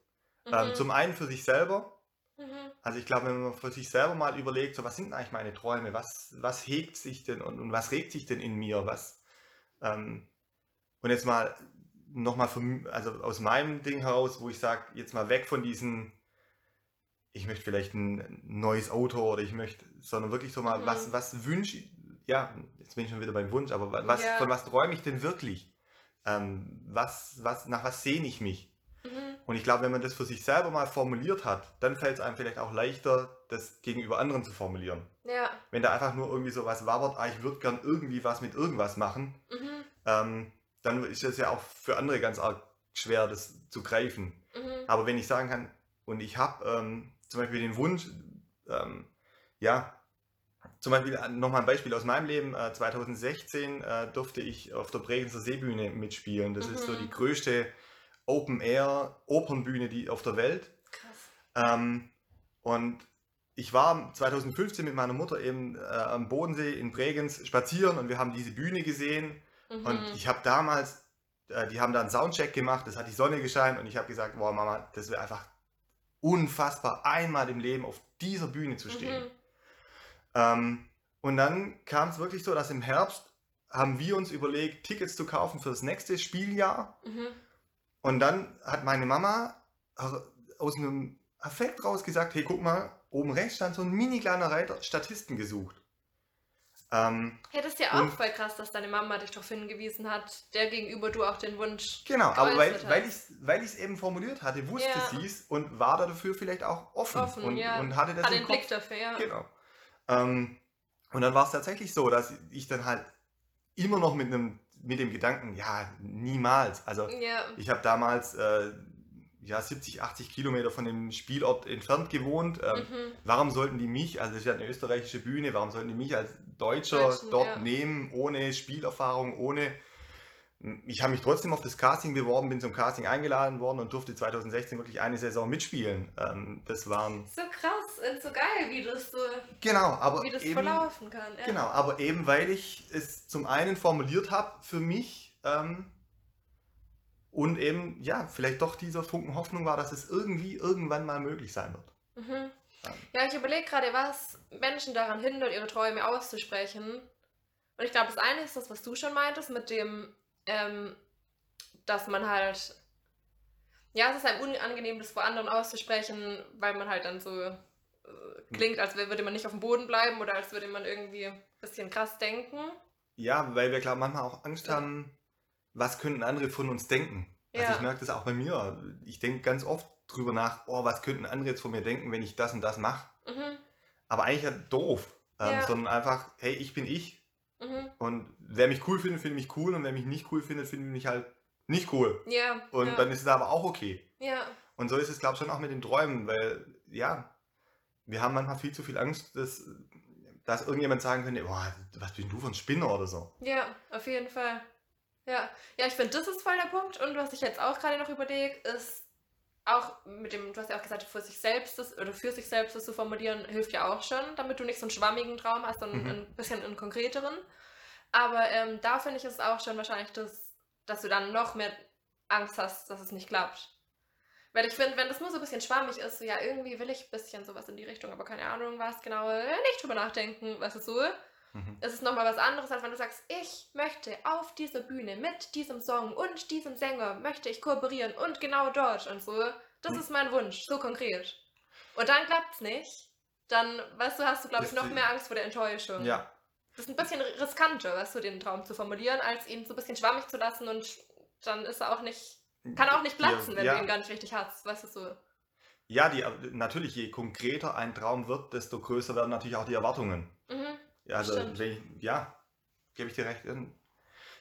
[SPEAKER 3] Ähm,
[SPEAKER 2] Mhm.
[SPEAKER 3] zum einen für sich selber.
[SPEAKER 2] Mhm.
[SPEAKER 3] Also ich glaube, wenn man für sich selber mal überlegt, so was sind eigentlich meine Träume, was, was hegt sich denn und, und was regt sich denn in mir, was ähm, und jetzt mal nochmal also aus meinem Ding heraus, wo ich sage, jetzt mal weg von diesen, ich möchte vielleicht ein neues Auto oder ich möchte, sondern wirklich so mal,
[SPEAKER 2] Mhm.
[SPEAKER 3] was, was wünsche ich, ja, jetzt bin ich schon wieder beim Wunsch, aber wa- was,
[SPEAKER 2] Ja.
[SPEAKER 3] von was träume ich denn wirklich? Ähm, was, was, nach was sehne ich mich?
[SPEAKER 2] Mhm.
[SPEAKER 3] Und ich glaube, wenn man das für sich selber mal formuliert hat, dann fällt es einem vielleicht auch leichter, das gegenüber anderen zu formulieren.
[SPEAKER 2] Ja.
[SPEAKER 3] Wenn da einfach nur irgendwie so was wabert, ah, ich würde gern irgendwie was mit irgendwas machen,
[SPEAKER 2] Mhm.
[SPEAKER 3] ähm, dann ist das ja auch für andere ganz arg schwer, das zu greifen.
[SPEAKER 2] Mhm.
[SPEAKER 3] Aber wenn ich sagen kann, und ich habe ähm, zum Beispiel den Wunsch, ähm, ja, zum Beispiel nochmal ein Beispiel aus meinem Leben. Äh, 2016 äh, durfte ich auf der Bregenzer Seebühne mitspielen. Das ist so
[SPEAKER 2] Mhm.
[SPEAKER 3] die größte Open-Air-Opernbühne die auf der Welt.
[SPEAKER 2] Krass.
[SPEAKER 3] Ähm, und ich war 2015 mit meiner Mutter eben äh, am Bodensee in Bregenz spazieren und wir haben diese Bühne gesehen.
[SPEAKER 2] Mhm.
[SPEAKER 3] Und ich habe damals, äh, die haben da einen Soundcheck gemacht, es hat die Sonne gescheint und ich habe gesagt, wow Mama, das wäre einfach unfassbar, einmal im Leben auf dieser Bühne zu stehen.
[SPEAKER 2] Mhm.
[SPEAKER 3] Ähm, und dann kam es wirklich so, dass im Herbst haben wir uns überlegt, Tickets zu kaufen für das nächste Spieljahr.
[SPEAKER 2] Mhm.
[SPEAKER 3] Und dann hat meine Mama aus einem Affekt raus gesagt, hey, guck mal, oben rechts stand so ein mini kleiner Reiter, Statisten gesucht. Ähm,
[SPEAKER 2] Hey, das ist ja auch voll krass, dass deine Mama dich darauf hingewiesen hat, der gegenüber du auch den Wunsch.
[SPEAKER 3] genau, aber weil, weil ich es weil ich's eben formuliert hatte, wusste
[SPEAKER 2] Ja.
[SPEAKER 3] sie es und war dafür vielleicht auch offen,
[SPEAKER 2] Offen,
[SPEAKER 3] und,
[SPEAKER 2] ja.
[SPEAKER 3] und hatte das
[SPEAKER 2] Hat den
[SPEAKER 3] Kopf.
[SPEAKER 2] Blick dafür, ja.
[SPEAKER 3] Genau. Ähm, und dann war es tatsächlich so, dass ich dann halt immer noch mit einem mit dem Gedanken, ja, niemals. Also
[SPEAKER 2] Ja.
[SPEAKER 3] ich habe damals äh, ja 70, 80 Kilometer von dem Spielort entfernt gewohnt. Ähm,
[SPEAKER 2] Mhm.
[SPEAKER 3] Warum sollten die mich, also das ist ja eine österreichische Bühne, warum sollten die mich als Deutscher
[SPEAKER 2] Deutschen,
[SPEAKER 3] dort
[SPEAKER 2] ja.
[SPEAKER 3] nehmen, ohne Spielerfahrung, ohne... Ich habe mich trotzdem auf das Casting beworben, bin zum Casting eingeladen worden und durfte 2016 wirklich eine Saison mitspielen. Ähm, das waren...
[SPEAKER 2] So krass und so geil, wie das so,
[SPEAKER 3] Genau, aber
[SPEAKER 2] wie das
[SPEAKER 3] eben...
[SPEAKER 2] verlaufen kann. Ja.
[SPEAKER 3] Genau, aber eben weil ich es zum einen formuliert habe für mich ähm, und eben, ja, vielleicht doch dieser Funken Hoffnung war, dass es irgendwie irgendwann mal möglich sein wird.
[SPEAKER 2] Mhm.
[SPEAKER 3] Ja.
[SPEAKER 2] Ja, ich überlege gerade, was Menschen daran hindert, ihre Träume auszusprechen. Und ich glaube, das eine ist das, was du schon meintest, mit dem, ähm, dass man halt, ja, es ist einem unangenehm, das vor anderen auszusprechen, weil man halt dann so äh, klingt, als würde man nicht auf dem Boden bleiben oder als würde man irgendwie ein bisschen krass denken.
[SPEAKER 3] Ja, weil wir, glaube ich, manchmal auch Angst
[SPEAKER 2] Ja.
[SPEAKER 3] haben, was könnten andere von uns denken. Also
[SPEAKER 2] Ja.
[SPEAKER 3] ich merke das auch bei mir. Ich denke ganz oft drüber nach, oh, was könnten andere jetzt von mir denken, wenn ich das und das mache.
[SPEAKER 2] Mhm,
[SPEAKER 3] Aber eigentlich ja doof. Ähm,
[SPEAKER 2] Ja.
[SPEAKER 3] Sondern einfach, hey, ich bin ich.
[SPEAKER 2] Mhm.
[SPEAKER 3] Und wer mich cool findet, findet mich cool. Und wer mich nicht cool findet, findet mich halt nicht cool.
[SPEAKER 2] Ja.
[SPEAKER 3] Und
[SPEAKER 2] ja,
[SPEAKER 3] dann ist es aber auch okay.
[SPEAKER 2] ja.
[SPEAKER 3] Und so ist es, glaube ich, schon auch mit den Träumen, weil, ja, wir haben manchmal viel zu viel Angst, dass, dass irgendjemand sagen könnte, boah, was bist du für ein Spinner oder so.
[SPEAKER 2] Ja, auf jeden Fall. Ja, ja ich finde, das ist voll der Punkt. Und was ich jetzt auch gerade noch überlege, ist auch mit dem, du hast ja auch gesagt, für sich selbst das, oder für sich selbst das zu formulieren, hilft ja auch schon, damit du nicht so einen schwammigen Traum hast, sondern
[SPEAKER 3] Mhm.
[SPEAKER 2] ein bisschen einen konkreteren. Aber ähm, da finde ich es auch schon wahrscheinlich, das, dass du dann noch mehr Angst hast, dass es nicht klappt. Weil ich finde, wenn das nur so ein bisschen schwammig ist, so, ja, irgendwie will ich ein bisschen sowas in die Richtung, aber keine Ahnung, was genau, nicht drüber nachdenken, was ist so
[SPEAKER 3] Mhm.
[SPEAKER 2] es ist nochmal was anderes, als wenn du sagst, ich möchte auf dieser Bühne mit diesem Song und diesem Sänger möchte ich kooperieren und genau dort und so. Das
[SPEAKER 3] Hm.
[SPEAKER 2] ist mein Wunsch, so konkret. Und dann klappt's nicht. Dann, weißt du, hast du, glaube ich, noch mehr Angst vor der Enttäuschung.
[SPEAKER 3] Ja,
[SPEAKER 2] Das ist ein bisschen riskanter, weißt du, den Traum zu formulieren, als ihn so ein bisschen schwammig zu lassen und dann ist er auch nicht, kann auch nicht platzen, wenn
[SPEAKER 3] ja,
[SPEAKER 2] du ihn gar nicht richtig hast, weißt du, so.
[SPEAKER 3] Ja, die, natürlich, je konkreter ein Traum wird, desto größer werden natürlich auch die Erwartungen.
[SPEAKER 2] Mhm.
[SPEAKER 3] Ja, also, ich, ja, gebe ich dir recht.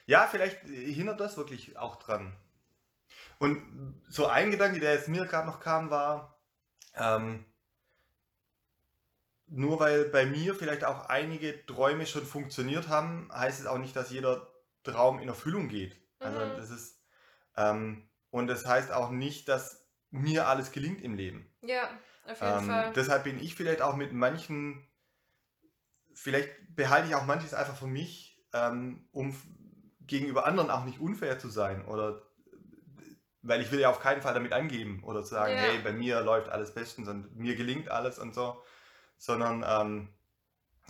[SPEAKER 3] Ja, vielleicht hindert das wirklich auch dran. Und so ein Gedanke, der jetzt mir gerade noch kam, war, ähm, nur weil bei mir vielleicht auch einige Träume schon funktioniert haben, heißt es auch nicht, dass jeder Traum in Erfüllung geht. Also
[SPEAKER 2] Mhm.
[SPEAKER 3] das ist, ähm, und das heißt auch nicht, dass mir alles gelingt im Leben.
[SPEAKER 2] Ja, auf jeden
[SPEAKER 3] Ähm,
[SPEAKER 2] Fall.
[SPEAKER 3] deshalb bin ich vielleicht auch mit manchen, vielleicht behalte ich auch manches einfach für mich, ähm, um gegenüber anderen auch nicht unfair zu sein oder weil ich will ja auf keinen Fall damit angeben oder zu sagen,
[SPEAKER 2] Ja.
[SPEAKER 3] hey, bei mir läuft alles bestens und mir gelingt alles und so, sondern ähm,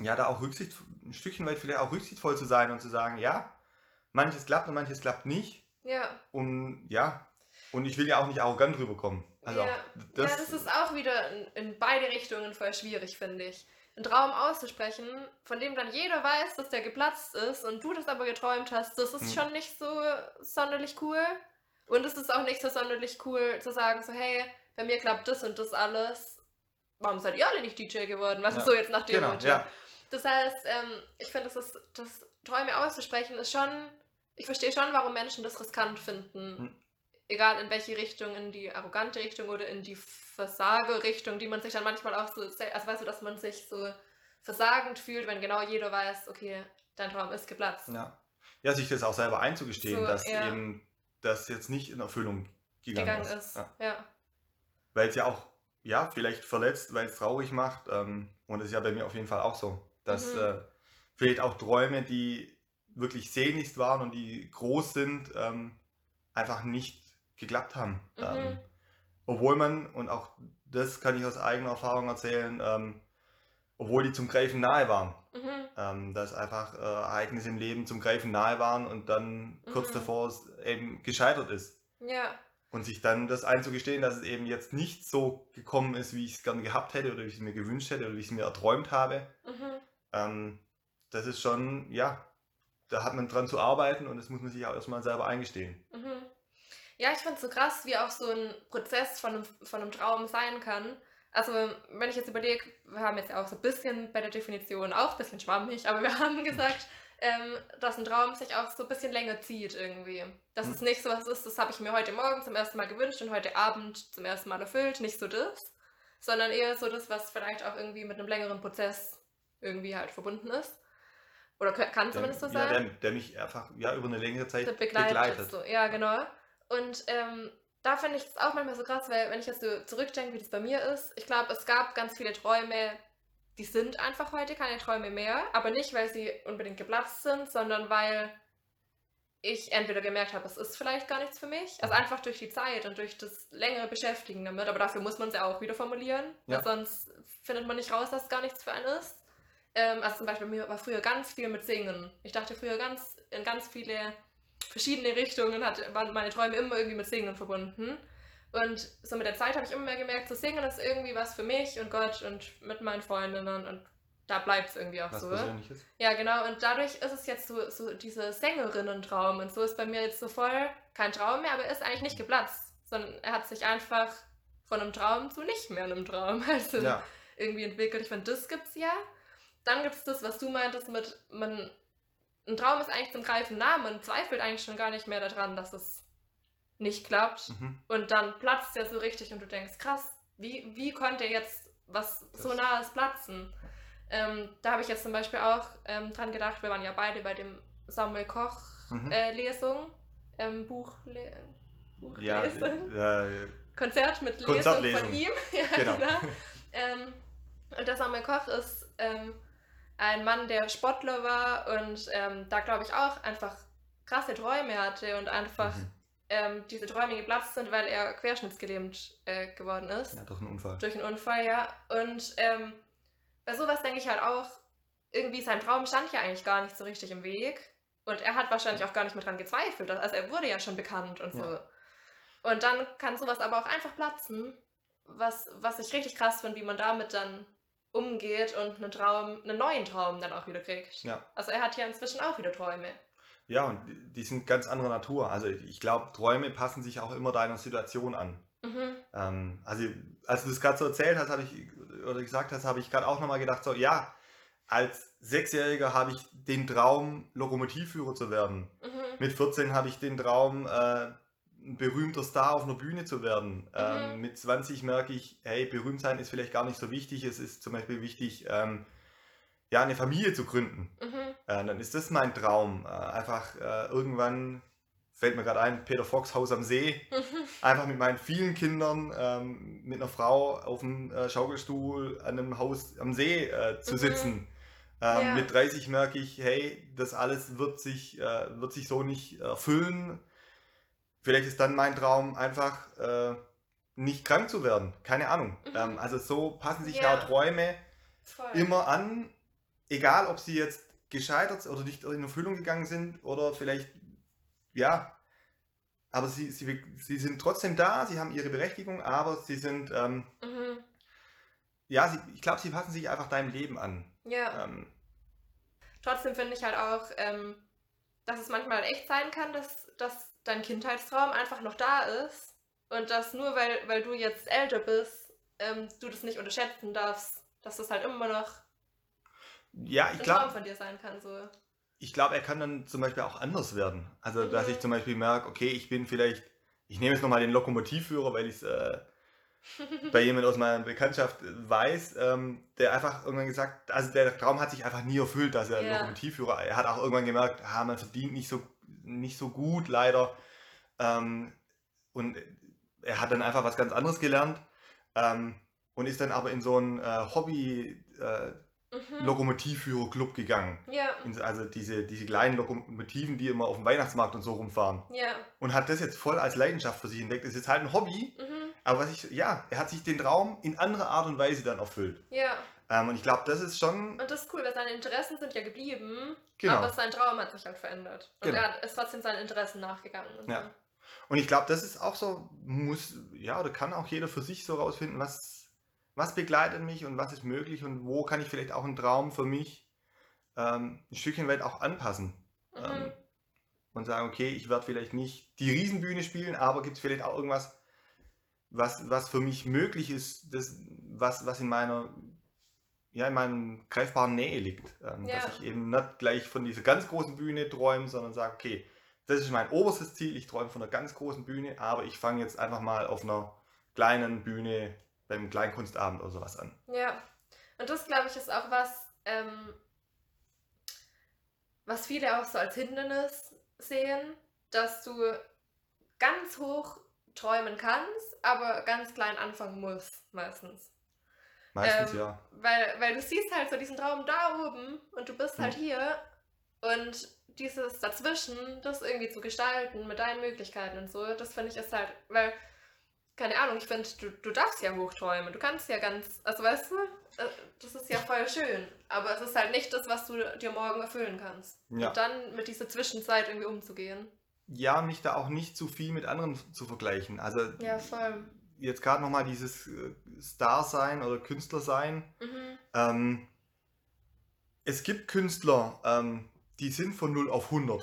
[SPEAKER 3] ja, da auch Rücksicht, ein Stückchen weit vielleicht auch rücksichtsvoll zu sein und zu sagen, ja, manches klappt und manches klappt nicht
[SPEAKER 2] ja.
[SPEAKER 3] und ja, und ich will ja auch nicht arrogant rüberkommen. Also
[SPEAKER 2] ja.
[SPEAKER 3] das,
[SPEAKER 2] ja, das ist auch wieder in, in beide Richtungen voll schwierig, finde ich. Einen Traum auszusprechen, von dem dann jeder weiß, dass der geplatzt ist und du das aber geträumt hast, das ist
[SPEAKER 3] Hm.
[SPEAKER 2] schon nicht so sonderlich cool. Und es ist auch nicht so sonderlich cool zu sagen, so, hey, bei mir klappt das und das alles. Warum seid ihr alle nicht DJ geworden? Was
[SPEAKER 3] Ja.
[SPEAKER 2] ist so jetzt nach dem
[SPEAKER 3] genau, ja.
[SPEAKER 2] Das heißt, ähm, ich finde, das, ist- das Träume auszusprechen ist schon, ich verstehe schon, warum Menschen das riskant finden.
[SPEAKER 3] Hm.
[SPEAKER 2] Egal in welche Richtung, in die arrogante Richtung oder in die Versage-Richtung, die man sich dann manchmal auch so, also weißt du, dass man sich so versagend fühlt, wenn genau jeder weiß, okay, dein Traum ist geplatzt.
[SPEAKER 3] Ja. ja, sich das auch selber einzugestehen,
[SPEAKER 2] So,
[SPEAKER 3] dass
[SPEAKER 2] ja.
[SPEAKER 3] eben das jetzt nicht in Erfüllung gegangen,
[SPEAKER 2] gegangen
[SPEAKER 3] ist.
[SPEAKER 2] ist.
[SPEAKER 3] Ja.
[SPEAKER 2] Ja.
[SPEAKER 3] Weil es ja auch, ja, vielleicht verletzt, weil es traurig macht. Ähm, und es ist ja bei mir auf jeden Fall auch so, dass
[SPEAKER 2] Mhm.
[SPEAKER 3] äh, vielleicht auch Träume, die wirklich sehnlichst waren und die groß sind, ähm, einfach nicht geklappt haben.
[SPEAKER 2] Mhm.
[SPEAKER 3] Ähm, obwohl man, und auch das kann ich aus eigener Erfahrung erzählen, ähm, obwohl die zum Greifen nahe waren.
[SPEAKER 2] Mhm.
[SPEAKER 3] Ähm, dass einfach äh, Ereignisse im Leben zum Greifen nahe waren und dann kurz
[SPEAKER 2] Mhm.
[SPEAKER 3] davor es eben gescheitert ist.
[SPEAKER 2] Ja.
[SPEAKER 3] Und sich dann das einzugestehen, dass es eben jetzt nicht so gekommen ist, wie ich es gern gehabt hätte oder wie ich es mir gewünscht hätte oder wie ich es mir erträumt habe,
[SPEAKER 2] Mhm.
[SPEAKER 3] ähm, das ist schon, ja, da hat man dran zu arbeiten und das muss man sich auch erstmal selber eingestehen.
[SPEAKER 2] Mhm. Ja, ich finde es so krass, wie auch so ein Prozess von einem, von einem Traum sein kann. Also, wenn ich jetzt überlege, wir haben jetzt ja auch so ein bisschen bei der Definition, auch ein bisschen schwammig, aber wir haben gesagt, ähm, dass ein Traum sich auch so ein bisschen länger zieht irgendwie. Dass
[SPEAKER 3] Mhm.
[SPEAKER 2] es nicht so was ist, das habe ich mir heute Morgen zum ersten Mal gewünscht und heute Abend zum ersten Mal erfüllt, nicht so das, sondern eher so das, was vielleicht auch irgendwie mit einem längeren Prozess irgendwie halt verbunden ist. Oder kann zumindest so sein
[SPEAKER 3] ja, der, der mich einfach ja, über eine längere Zeit
[SPEAKER 2] begleitet.
[SPEAKER 3] begleitet.
[SPEAKER 2] So. Ja, genau. Und ähm, da finde ich es auch manchmal so krass, weil wenn ich jetzt so zurückdenke, wie das bei mir ist, ich glaube, es gab ganz viele Träume, die sind einfach heute keine Träume mehr, aber nicht, weil sie unbedingt geplatzt sind, sondern weil ich entweder gemerkt habe, es ist vielleicht gar nichts für mich, also einfach durch die Zeit und durch das längere Beschäftigen damit, aber dafür muss man es ja auch wieder formulieren,
[SPEAKER 3] Ja.
[SPEAKER 2] sonst findet man nicht raus, dass es gar nichts für einen ist. Ähm, also zum Beispiel bei mir war früher ganz viel mit Singen. Ich dachte früher ganz in ganz viele verschiedene Richtungen hat, waren meine Träume immer irgendwie mit Singen verbunden. Und so mit der Zeit habe ich immer mehr gemerkt, so Singen ist irgendwie was für mich und Gott und mit meinen Freundinnen und da bleibt es irgendwie auch
[SPEAKER 3] Was
[SPEAKER 2] so.
[SPEAKER 3] Persönliches.
[SPEAKER 2] Ja, genau. Und dadurch ist es jetzt so, so dieser Sängerinnen-Traum. Und so ist bei mir jetzt so voll kein Traum mehr, aber er ist eigentlich nicht geplatzt, sondern er hat sich einfach von einem Traum zu nicht mehr einem Traum also
[SPEAKER 3] Ja,
[SPEAKER 2] irgendwie entwickelt. Ich finde, das gibt's ja. Dann gibt es das, was du meintest mit, man, ein Traum ist eigentlich zum Greifen nah, man zweifelt eigentlich schon gar nicht mehr daran, dass es nicht klappt.
[SPEAKER 3] mhm.
[SPEAKER 2] Und dann platzt er so richtig und du denkst, krass, wie, wie konnte jetzt was so
[SPEAKER 3] Das-
[SPEAKER 2] nahes platzen? Ähm, da habe ich jetzt zum Beispiel auch ähm, dran gedacht, wir waren ja beide bei dem Samuel Koch
[SPEAKER 3] Mhm.
[SPEAKER 2] äh, Lesung, ähm, Buch,
[SPEAKER 3] ja,
[SPEAKER 2] Buchlesung,
[SPEAKER 3] äh,
[SPEAKER 2] Konzert mit Lesung von ihm. ja,
[SPEAKER 3] Genau.
[SPEAKER 2] Ähm, und der Samuel Koch ist ähm, ein Mann, der Sportler war und ähm, da glaube ich auch einfach krasse Träume hatte und einfach
[SPEAKER 3] Mhm.
[SPEAKER 2] ähm, diese Träume geplatzt sind, weil er querschnittsgelähmt äh, geworden ist.
[SPEAKER 3] ja, durch einen Unfall.
[SPEAKER 2] Durch einen Unfall, ja. Und ähm, bei sowas denke ich halt auch, irgendwie sein Traum stand ja eigentlich gar nicht so richtig im Weg. Und er hat wahrscheinlich auch gar nicht mehr dran gezweifelt. Also er wurde ja schon bekannt und so.
[SPEAKER 3] Ja.
[SPEAKER 2] Und dann kann sowas aber auch einfach platzen, was, was ich richtig krass finde, wie man damit dann umgeht und einen Traum, einen neuen Traum dann auch wieder kriegt.
[SPEAKER 3] Ja.
[SPEAKER 2] Also er hat ja inzwischen auch wieder Träume.
[SPEAKER 3] Ja, und die- sind ganz anderer Natur. Also ich glaube, Träume passen sich auch immer deiner Situation an.
[SPEAKER 2] Mhm.
[SPEAKER 3] Ähm, also als du das gerade so erzählt hast, habe ich oder gesagt hast, habe ich gerade auch nochmal gedacht, so ja, als Sechsjähriger habe ich den Traum, Lokomotivführer zu werden.
[SPEAKER 2] Mhm.
[SPEAKER 3] Mit 14 habe ich den Traum, äh, ein berühmter Star auf einer Bühne zu werden. Ähm,
[SPEAKER 2] Mhm.
[SPEAKER 3] mit 20 merke ich, hey, berühmt sein ist vielleicht gar nicht so wichtig. Es ist zum Beispiel wichtig, ähm, ja, eine Familie zu gründen.
[SPEAKER 2] Mhm.
[SPEAKER 3] Äh, dann ist das mein Traum. Äh, einfach äh, irgendwann, fällt mir gerade ein, Peter Fox Haus am See.
[SPEAKER 2] Mhm.
[SPEAKER 3] Einfach mit meinen vielen Kindern, ähm, mit einer Frau auf dem äh, Schaukelstuhl an einem Haus am See äh, zu
[SPEAKER 2] Mhm.
[SPEAKER 3] sitzen. Ähm,
[SPEAKER 2] Ja.
[SPEAKER 3] Mit 30 merke ich, hey, das alles wird sich, äh, wird sich so nicht erfüllen. Vielleicht ist dann mein Traum einfach äh, nicht krank zu werden. Keine Ahnung.
[SPEAKER 2] Mhm.
[SPEAKER 3] Ähm, also so passen sich
[SPEAKER 2] Ja.
[SPEAKER 3] ja Träume
[SPEAKER 2] Voll.
[SPEAKER 3] immer an, egal ob sie jetzt gescheitert oder nicht in Erfüllung gegangen sind oder vielleicht, ja, aber sie, sie, sie sind trotzdem da, sie haben ihre Berechtigung, aber sie sind, ähm,
[SPEAKER 2] Mhm.
[SPEAKER 3] ja, sie, ich glaube, sie passen sich einfach deinem Leben an.
[SPEAKER 2] Ja.
[SPEAKER 3] Ähm,
[SPEAKER 2] Trotzdem finde ich halt auch, ähm, dass es manchmal echt sein kann, dass, dass dein Kindheitstraum einfach noch da ist und dass nur weil, weil du jetzt älter bist, ähm, du das nicht unterschätzen darfst, dass das halt immer noch
[SPEAKER 3] ja,
[SPEAKER 2] ein
[SPEAKER 3] ich
[SPEAKER 2] Traum
[SPEAKER 3] glaube,
[SPEAKER 2] von dir sein kann. So.
[SPEAKER 3] ich glaube, er kann dann zum Beispiel auch anders werden. Also, dass
[SPEAKER 2] Mhm.
[SPEAKER 3] ich zum Beispiel merke, okay, ich bin vielleicht, ich nehme jetzt nochmal den Lokomotivführer, weil ich es äh, bei jemand aus meiner Bekanntschaft weiß, ähm, der einfach irgendwann gesagt, also der Traum hat sich einfach nie erfüllt, dass er
[SPEAKER 2] Ja.
[SPEAKER 3] Lokomotivführer, er hat auch irgendwann gemerkt, ah, man verdient nicht so, nicht so gut leider ähm, und er hat dann einfach was ganz anderes gelernt ähm, und ist dann aber in so einen äh, Hobby äh,
[SPEAKER 2] Mhm.
[SPEAKER 3] Lokomotivführer-Club gegangen.
[SPEAKER 2] Ja,
[SPEAKER 3] Also diese, diese kleinen Lokomotiven, die immer auf dem Weihnachtsmarkt und so rumfahren.
[SPEAKER 2] ja.
[SPEAKER 3] Und hat das jetzt voll als Leidenschaft für sich entdeckt. Das ist jetzt halt ein Hobby,
[SPEAKER 2] Mhm.
[SPEAKER 3] Aber was ich, ja, er hat sich den Traum in anderer Art und Weise dann erfüllt.
[SPEAKER 2] Ja.
[SPEAKER 3] Ähm, und ich glaube, das ist schon.
[SPEAKER 2] Und das ist cool, weil seine Interessen sind ja geblieben,
[SPEAKER 3] Genau.
[SPEAKER 2] aber sein Traum hat sich halt verändert. Und
[SPEAKER 3] Genau.
[SPEAKER 2] er ist trotzdem seinen Interessen nachgegangen. Und
[SPEAKER 3] Ja.
[SPEAKER 2] so.
[SPEAKER 3] Und ich glaube, das ist auch so, muss, ja, oder kann auch jeder für sich so rausfinden, was, was begleitet mich und was ist möglich und wo kann ich vielleicht auch einen Traum für mich ähm, ein Stückchen weit auch anpassen.
[SPEAKER 2] Mhm.
[SPEAKER 3] Ähm, und sagen, okay, ich werde vielleicht nicht die Riesenbühne spielen, aber gibt es vielleicht auch irgendwas, was, was für mich möglich ist, das, was, was in meiner, ja, in meinem greifbaren Nähe liegt. Ähm,
[SPEAKER 2] Ja.
[SPEAKER 3] Dass ich eben nicht gleich von dieser ganz großen Bühne träume, sondern sage, okay, das ist mein oberstes Ziel, ich träume von einer ganz großen Bühne, aber ich fange jetzt einfach mal auf einer kleinen Bühne beim Kleinkunstabend oder sowas an.
[SPEAKER 2] Ja, und das glaube ich ist auch was, ähm, was viele auch so als Hindernis sehen, dass du ganz hoch träumen kannst, aber ganz klein anfangen musst, meistens.
[SPEAKER 3] Meistens
[SPEAKER 2] Ähm,
[SPEAKER 3] ja.
[SPEAKER 2] Weil, weil du siehst halt so diesen Traum da oben und du bist halt
[SPEAKER 3] Hm.
[SPEAKER 2] hier und dieses dazwischen, das irgendwie zu gestalten mit deinen Möglichkeiten und so, das finde ich ist halt, weil, keine Ahnung, ich finde, du, du darfst ja hochträumen, du kannst ja ganz, also weißt du, äh, das ist ja voll schön, aber es ist halt nicht das, was du dir morgen erfüllen kannst.
[SPEAKER 3] Ja.
[SPEAKER 2] Und dann mit dieser Zwischenzeit irgendwie umzugehen.
[SPEAKER 3] Ja, mich da auch nicht zu viel mit anderen zu vergleichen. Also
[SPEAKER 2] Ja, voll.
[SPEAKER 3] Jetzt gerade nochmal dieses äh, Star sein oder Künstler sein.
[SPEAKER 2] Mhm.
[SPEAKER 3] Ähm, es gibt Künstler, ähm, die sind von 0 auf 100.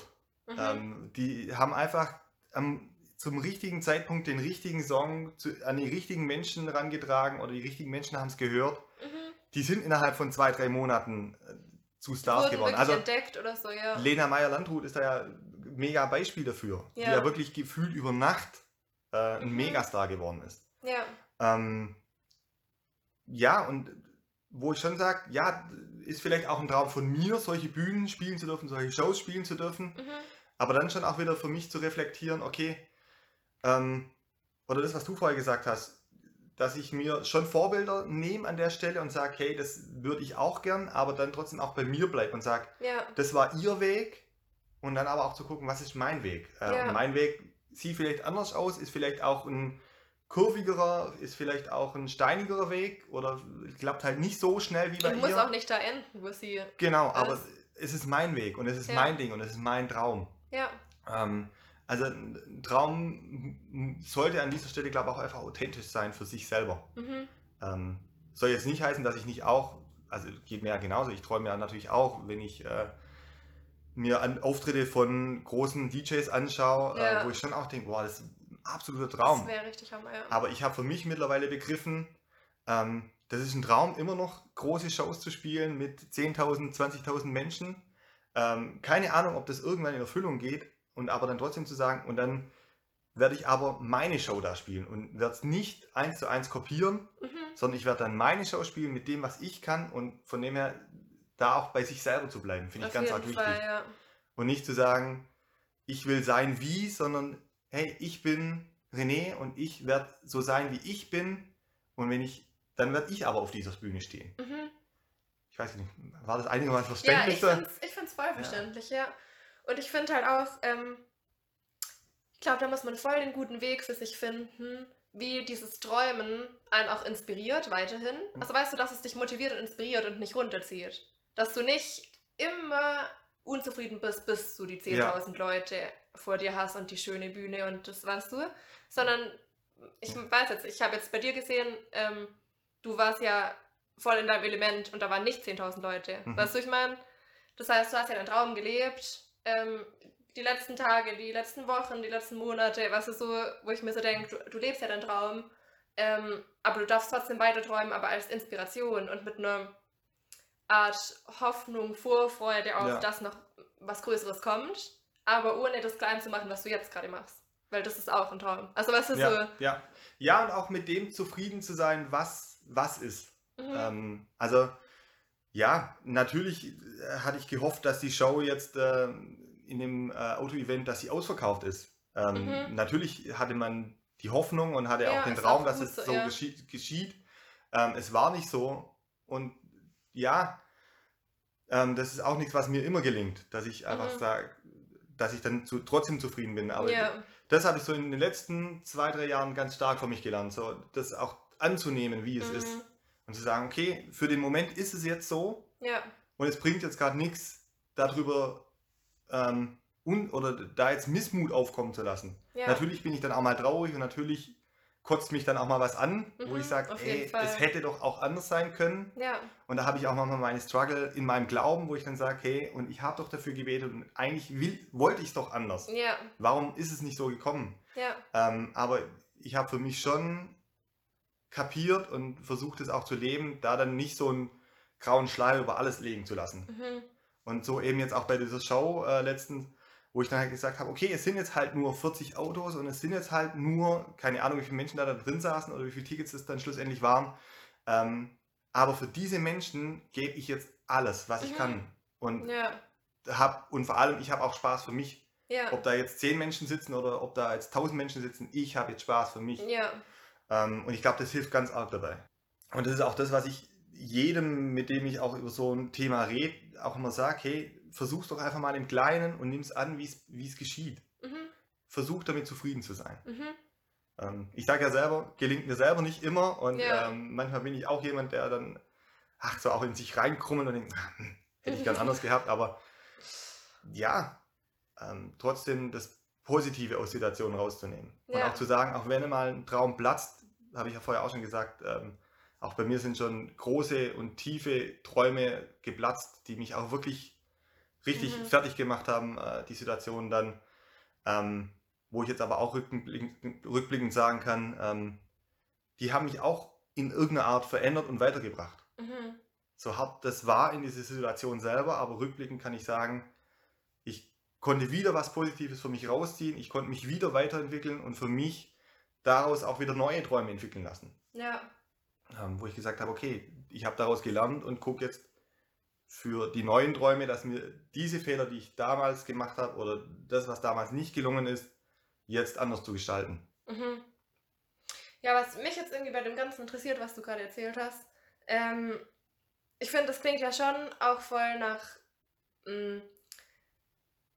[SPEAKER 2] Mhm.
[SPEAKER 3] Ähm, die haben einfach am, zum richtigen Zeitpunkt den richtigen Song zu, an die richtigen Menschen herangetragen oder die richtigen Menschen haben es gehört.
[SPEAKER 2] mhm.
[SPEAKER 3] Die sind innerhalb von zwei, drei Monaten äh, zu Stars geworden. Also
[SPEAKER 2] entdeckt oder so, ja.
[SPEAKER 3] Lena Meyer-Landrut ist da ja mega Beispiel dafür, die
[SPEAKER 2] Ja.
[SPEAKER 3] ja wirklich gefühlt über Nacht äh, ein
[SPEAKER 2] Mhm.
[SPEAKER 3] Megastar geworden ist.
[SPEAKER 2] Ja.
[SPEAKER 3] Ähm, ja, und wo ich schon sage, ja, ist vielleicht auch ein Traum von mir, solche Bühnen spielen zu dürfen, solche Shows spielen zu dürfen,
[SPEAKER 2] Mhm.
[SPEAKER 3] aber dann schon auch wieder für mich zu reflektieren, okay, ähm, oder das, was du vorher gesagt hast, dass ich mir schon Vorbilder nehme an der Stelle und sage, hey, das würde ich auch gern, aber dann trotzdem auch bei mir bleibe und sage,
[SPEAKER 2] Ja.
[SPEAKER 3] das war ihr Weg und dann aber auch zu gucken, was ist mein Weg. Äh,
[SPEAKER 2] Ja.
[SPEAKER 3] mein Weg sieht vielleicht anders aus, ist vielleicht auch ein kurvigerer, ist vielleicht auch ein steinigerer Weg oder klappt halt nicht so schnell wie bei
[SPEAKER 2] muss
[SPEAKER 3] ihr.
[SPEAKER 2] auch nicht da enden, wo sie.
[SPEAKER 3] Genau, aber
[SPEAKER 2] alles-
[SPEAKER 3] es ist mein Weg und es ist
[SPEAKER 2] Ja.
[SPEAKER 3] mein Ding und es ist mein Traum.
[SPEAKER 2] Ja.
[SPEAKER 3] Ähm, also ein Traum sollte an dieser Stelle, glaube ich, auch einfach authentisch sein für sich selber.
[SPEAKER 2] Mhm.
[SPEAKER 3] Ähm, soll jetzt nicht heißen, dass ich nicht auch, also geht mir ja genauso, ich träume ja natürlich auch, wenn ich äh, mir an Auftritte von großen DJs anschaue,
[SPEAKER 2] Ja.
[SPEAKER 3] äh, wo ich schon auch denke, boah, das absoluter
[SPEAKER 2] Das
[SPEAKER 3] Traum.
[SPEAKER 2] wäre richtig Hammer, ja.
[SPEAKER 3] Aber ich habe für mich mittlerweile begriffen, ähm, das ist ein Traum, immer noch große Shows zu spielen mit 10.000, 20.000 Menschen. Ähm, keine Ahnung, ob das irgendwann in Erfüllung geht und aber dann trotzdem zu sagen, und dann werde ich aber meine Show da spielen und werde es nicht eins zu eins kopieren,
[SPEAKER 2] Mhm.
[SPEAKER 3] sondern ich werde dann meine Show spielen mit dem, was ich kann und von dem her da auch bei sich selber zu bleiben, finde ich ganz arg wichtig.
[SPEAKER 2] Ja.
[SPEAKER 3] Und nicht zu sagen, ich will sein wie, sondern hey, ich bin René und ich werde so sein, wie ich bin. Und wenn ich, dann werde ich aber auf dieser Bühne stehen.
[SPEAKER 2] Mhm.
[SPEAKER 3] Ich weiß nicht, war das einigermaßen
[SPEAKER 2] Ja, ich
[SPEAKER 3] verständlich?
[SPEAKER 2] finde es voll verständlich, ja. Und ich finde halt auch, ähm, ich glaube, da muss man voll den guten Weg für sich finden, wie dieses Träumen einen auch inspiriert weiterhin.
[SPEAKER 3] Mhm.
[SPEAKER 2] Also weißt du, dass es dich motiviert und inspiriert und nicht runterzieht. Dass du nicht immer unzufrieden bist, bis du die 10.000 Leute vor dir hast und die schöne Bühne und das weißt du, sondern ich weiß jetzt, ich habe jetzt bei dir gesehen, ähm, du warst ja voll in deinem Element und da waren nicht 10.000 Leute.
[SPEAKER 3] Mhm.
[SPEAKER 2] Weißt du, ich meine? Das heißt, du hast ja deinen Traum gelebt, ähm, die letzten Tage, die letzten Wochen, die letzten Monate, was ist so, wo ich mir so denke, du, du lebst ja deinen Traum, ähm, aber du darfst trotzdem weiter träumen, aber als Inspiration und mit einer Art Hoffnung, Vorfreude auf,
[SPEAKER 3] Ja.
[SPEAKER 2] dass noch was Größeres kommt, aber ohne das klein zu machen, was du jetzt gerade machst. Weil das ist auch ein Traum. Also was ist
[SPEAKER 3] Ja, ja. ja, und auch mit dem zufrieden zu sein, was, was ist.
[SPEAKER 2] so. Mhm.
[SPEAKER 3] Ähm, also, ja, natürlich äh, hatte ich gehofft, dass die Show jetzt äh, in dem äh, Auto-Event, dass sie ausverkauft ist. Ähm,
[SPEAKER 2] Mhm.
[SPEAKER 3] Natürlich hatte man die Hoffnung und hatte
[SPEAKER 2] Ja,
[SPEAKER 3] auch den Traum, dass es
[SPEAKER 2] so,
[SPEAKER 3] so
[SPEAKER 2] ja.
[SPEAKER 3] geschieht. geschieht. Ähm, es war nicht so. Und ja, ähm, das ist auch nichts, was mir immer gelingt, dass ich einfach
[SPEAKER 2] Mhm.
[SPEAKER 3] sage, dass ich dann zu, trotzdem zufrieden bin. Aber
[SPEAKER 2] ja.
[SPEAKER 3] das habe ich so in den letzten zwei, drei Jahren ganz stark für mich gelernt, so das auch anzunehmen, wie es
[SPEAKER 2] Mhm.
[SPEAKER 3] ist. Und zu sagen, okay, für den Moment ist es jetzt so
[SPEAKER 2] Ja.
[SPEAKER 3] und es bringt jetzt gerade nichts, darüber ähm, un oder da jetzt Missmut aufkommen zu lassen.
[SPEAKER 2] Ja.
[SPEAKER 3] Natürlich bin ich dann auch mal traurig und natürlich kotzt mich dann auch mal was an, wo
[SPEAKER 2] Mhm,
[SPEAKER 3] ich sage,
[SPEAKER 2] auf jeden
[SPEAKER 3] ey, es hätte doch auch anders sein können.
[SPEAKER 2] Ja.
[SPEAKER 3] Und da habe ich auch manchmal meine Struggle in meinem Glauben, wo ich dann sage, hey, und ich habe doch dafür gebetet und eigentlich will, wollte ich es doch anders.
[SPEAKER 2] Ja.
[SPEAKER 3] Warum ist es nicht so gekommen?
[SPEAKER 2] Ja.
[SPEAKER 3] Ähm, aber ich habe für mich schon kapiert und versucht es auch zu leben, da dann nicht so einen grauen Schleier über alles legen zu lassen.
[SPEAKER 2] Mhm.
[SPEAKER 3] Und so eben jetzt auch bei dieser Show äh, letztens, wo ich dann halt gesagt habe, okay, es sind jetzt halt nur 40 Autos und es sind jetzt halt nur, keine Ahnung, wie viele Menschen da, da drin saßen oder wie viele Tickets es dann schlussendlich waren. Ähm, aber für diese Menschen gebe ich jetzt alles, was ich
[SPEAKER 2] Mhm.
[SPEAKER 3] kann. Und,
[SPEAKER 2] Ja.
[SPEAKER 3] hab, und vor allem, ich habe auch Spaß für mich.
[SPEAKER 2] Ja.
[SPEAKER 3] Ob da jetzt 10 Menschen sitzen oder ob da jetzt 1000 Menschen sitzen, ich habe jetzt Spaß für mich.
[SPEAKER 2] Ja.
[SPEAKER 3] Ähm, und ich glaube, das hilft ganz arg dabei. Und das ist auch das, was ich jedem, mit dem ich auch über so ein Thema rede, auch immer sage, hey, versuch's doch einfach mal im Kleinen und nimm's an, wie es geschieht.
[SPEAKER 2] Mhm.
[SPEAKER 3] Versuch damit zufrieden zu sein.
[SPEAKER 2] Mhm.
[SPEAKER 3] Ähm, ich sage ja selber, gelingt mir selber nicht immer und
[SPEAKER 2] Ja.
[SPEAKER 3] ähm, manchmal bin ich auch jemand, der dann, ach, so auch in sich reinkrummelt und denkt, ah, hm, hätte ich gern anders gehabt, aber ja, ähm, trotzdem das Positive aus Situationen rauszunehmen. Und
[SPEAKER 2] Ja.
[SPEAKER 3] auch zu sagen, auch wenn mal ein Traum platzt, habe ich ja vorher auch schon gesagt, ähm, auch bei mir sind schon große und tiefe Träume geplatzt, die mich auch wirklich richtig
[SPEAKER 2] Mhm.
[SPEAKER 3] fertig gemacht haben, äh, die Situation dann, ähm, wo ich jetzt aber auch rückblickend, rückblickend sagen kann, ähm, die haben mich auch in irgendeiner Art verändert und weitergebracht.
[SPEAKER 2] Mhm.
[SPEAKER 3] So hart das war in dieser Situation selber, aber rückblickend kann ich sagen, ich konnte wieder was Positives für mich rausziehen, ich konnte mich wieder weiterentwickeln und für mich daraus auch wieder neue Träume entwickeln lassen.
[SPEAKER 2] Ja.
[SPEAKER 3] Ähm, wo ich gesagt habe, okay, ich habe daraus gelernt und gucke jetzt für die neuen Träume, dass mir diese Fehler, die ich damals gemacht habe oder das, was damals nicht gelungen ist, jetzt anders zu gestalten.
[SPEAKER 2] Mhm. Ja, was mich jetzt irgendwie bei dem Ganzen interessiert, was du gerade erzählt hast, ähm, ich finde, das klingt ja schon auch voll nach, mh,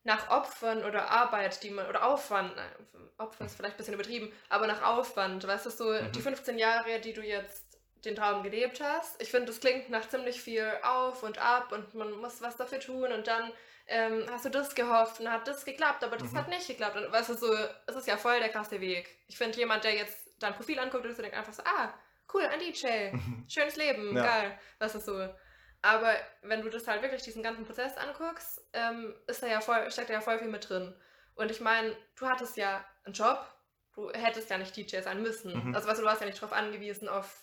[SPEAKER 2] nach Opfern oder Arbeit, die man, oder Aufwand, nein, Opfer ist vielleicht ein bisschen übertrieben, aber nach Aufwand, weißt du, so
[SPEAKER 3] Mhm.
[SPEAKER 2] die 15 Jahre, die du jetzt den Traum gelebt hast. Ich finde, das klingt nach ziemlich viel auf und ab und man muss was dafür tun und dann ähm, hast du das gehofft und hat das geklappt, aber das
[SPEAKER 3] Mhm.
[SPEAKER 2] hat nicht geklappt. Und weißt du, so, es ist ja voll der krasse Weg. Ich finde, jemand, der jetzt dein Profil anguckt und so denkt einfach so, ah, cool, ein DJ, schönes Leben,
[SPEAKER 3] Ja.
[SPEAKER 2] geil, weißt du, so. Aber wenn du das halt wirklich diesen ganzen Prozess anguckst, ähm, ist da ja voll, steckt da ja voll viel mit drin. Und ich meine, du hattest ja einen Job, du hättest ja nicht DJ sein müssen.
[SPEAKER 3] Mhm.
[SPEAKER 2] Also weißt du, du warst ja nicht drauf angewiesen auf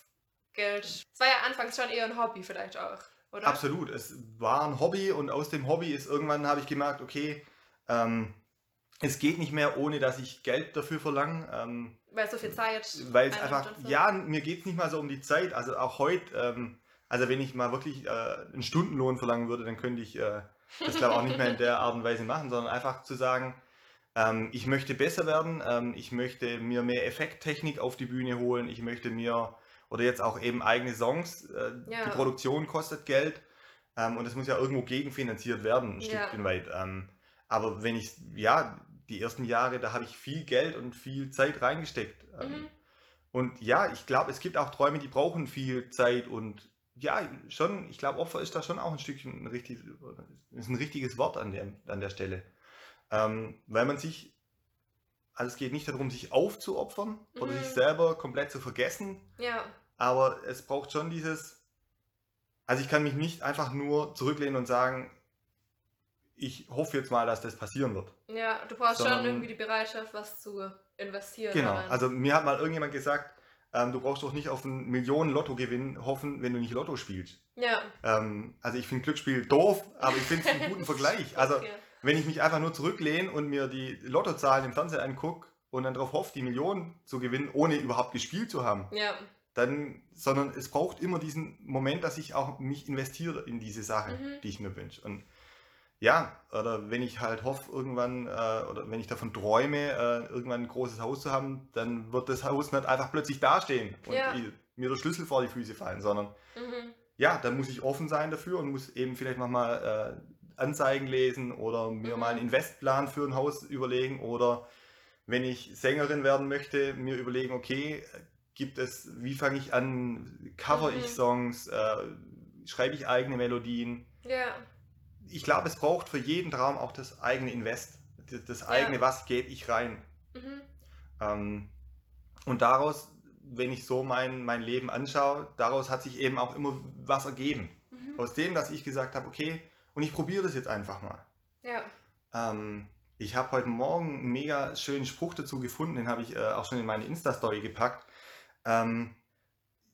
[SPEAKER 2] Geld. Es war ja anfangs schon eher ein Hobby vielleicht auch, oder?
[SPEAKER 3] Absolut, es war ein Hobby und aus dem Hobby ist irgendwann, habe ich gemerkt, okay, ähm, es geht nicht mehr, ohne dass ich Geld dafür verlange. Ähm,
[SPEAKER 2] Weil so viel Zeit.
[SPEAKER 3] Weil es einfach,
[SPEAKER 2] so.
[SPEAKER 3] ja, mir geht es nicht mal so um die Zeit. Also auch heute, ähm, also wenn ich mal wirklich äh, einen Stundenlohn verlangen würde, dann könnte ich äh, das glaube auch nicht mehr in der Art und Weise machen, sondern einfach zu sagen, ähm, ich möchte besser werden, ähm, ich möchte mir mehr Effekttechnik auf die Bühne holen, ich möchte mir, oder jetzt auch eben eigene Songs, äh,
[SPEAKER 2] Ja.
[SPEAKER 3] die Produktion kostet Geld ähm, und es muss ja irgendwo gegenfinanziert werden, ein
[SPEAKER 2] Ja.
[SPEAKER 3] Stückchen weit. Ähm, aber wenn ich, ja, die ersten Jahre, da habe ich viel Geld und viel Zeit reingesteckt. Ähm,
[SPEAKER 2] Mhm.
[SPEAKER 3] Und ja, ich glaube, es gibt auch Träume, die brauchen viel Zeit und ja, schon, ich glaube, Opfer ist da schon auch ein Stückchen ein richtig, ist ein richtiges Wort an der, an der Stelle. Ähm, weil man sich, also es geht nicht darum, sich aufzuopfern oder
[SPEAKER 2] Mhm.
[SPEAKER 3] sich selber komplett zu vergessen,
[SPEAKER 2] Ja,
[SPEAKER 3] aber es braucht schon dieses, also ich kann mich nicht einfach nur zurücklehnen und sagen, ich hoffe jetzt mal, dass das passieren wird.
[SPEAKER 2] ja, du brauchst schon
[SPEAKER 3] Sondern-
[SPEAKER 2] irgendwie die Bereitschaft, was zu investieren.
[SPEAKER 3] Genau,
[SPEAKER 2] darin.
[SPEAKER 3] also mir hat mal irgendjemand gesagt, ähm, du brauchst doch nicht auf einen Millionen-Lottogewinn hoffen, wenn du nicht Lotto spielst.
[SPEAKER 2] ja.
[SPEAKER 3] Ähm, also ich finde Glücksspiel doof, aber ich finde es einen guten Vergleich. Also
[SPEAKER 2] Okay.
[SPEAKER 3] Wenn ich mich einfach nur zurücklehne und mir die Lottozahlen im Fernsehen angucke und dann darauf hoffe, die Millionen zu gewinnen, ohne überhaupt gespielt zu haben,
[SPEAKER 2] Ja,
[SPEAKER 3] dann, sondern es braucht immer diesen Moment, dass ich auch mich investiere in diese Sache,
[SPEAKER 2] Mhm.
[SPEAKER 3] die ich mir wünsche. Und ja, oder wenn ich halt hoffe, irgendwann, äh, oder wenn ich davon träume, äh, irgendwann ein großes Haus zu haben, dann wird das Haus nicht einfach plötzlich dastehen und
[SPEAKER 2] Ja.
[SPEAKER 3] mir der Schlüssel vor die Füße fallen, sondern
[SPEAKER 2] mhm.
[SPEAKER 3] ja, dann muss ich offen sein dafür und muss eben vielleicht nochmal äh, Anzeigen lesen oder mir
[SPEAKER 2] Mhm.
[SPEAKER 3] mal einen Investplan für ein Haus überlegen oder wenn ich Sängerin werden möchte, mir überlegen, okay, gibt es, wie fange ich an, cover
[SPEAKER 2] Mhm.
[SPEAKER 3] ich Songs, äh, schreibe ich eigene Melodien.
[SPEAKER 2] Ja.
[SPEAKER 3] Ich glaube, es braucht für jeden Traum auch das eigene Invest, das, das eigene,
[SPEAKER 2] Ja.
[SPEAKER 3] was gebe ich rein.
[SPEAKER 2] Mhm.
[SPEAKER 3] Ähm, und daraus, wenn ich so mein, mein Leben anschaue, daraus hat sich eben auch immer was ergeben.
[SPEAKER 2] Mhm.
[SPEAKER 3] Aus dem, dass ich gesagt habe, okay, und ich probiere das jetzt einfach mal.
[SPEAKER 2] Ja.
[SPEAKER 3] Ähm, ich habe heute Morgen einen mega schönen Spruch dazu gefunden, den habe ich äh, auch schon in meine Insta-Story gepackt. Ähm,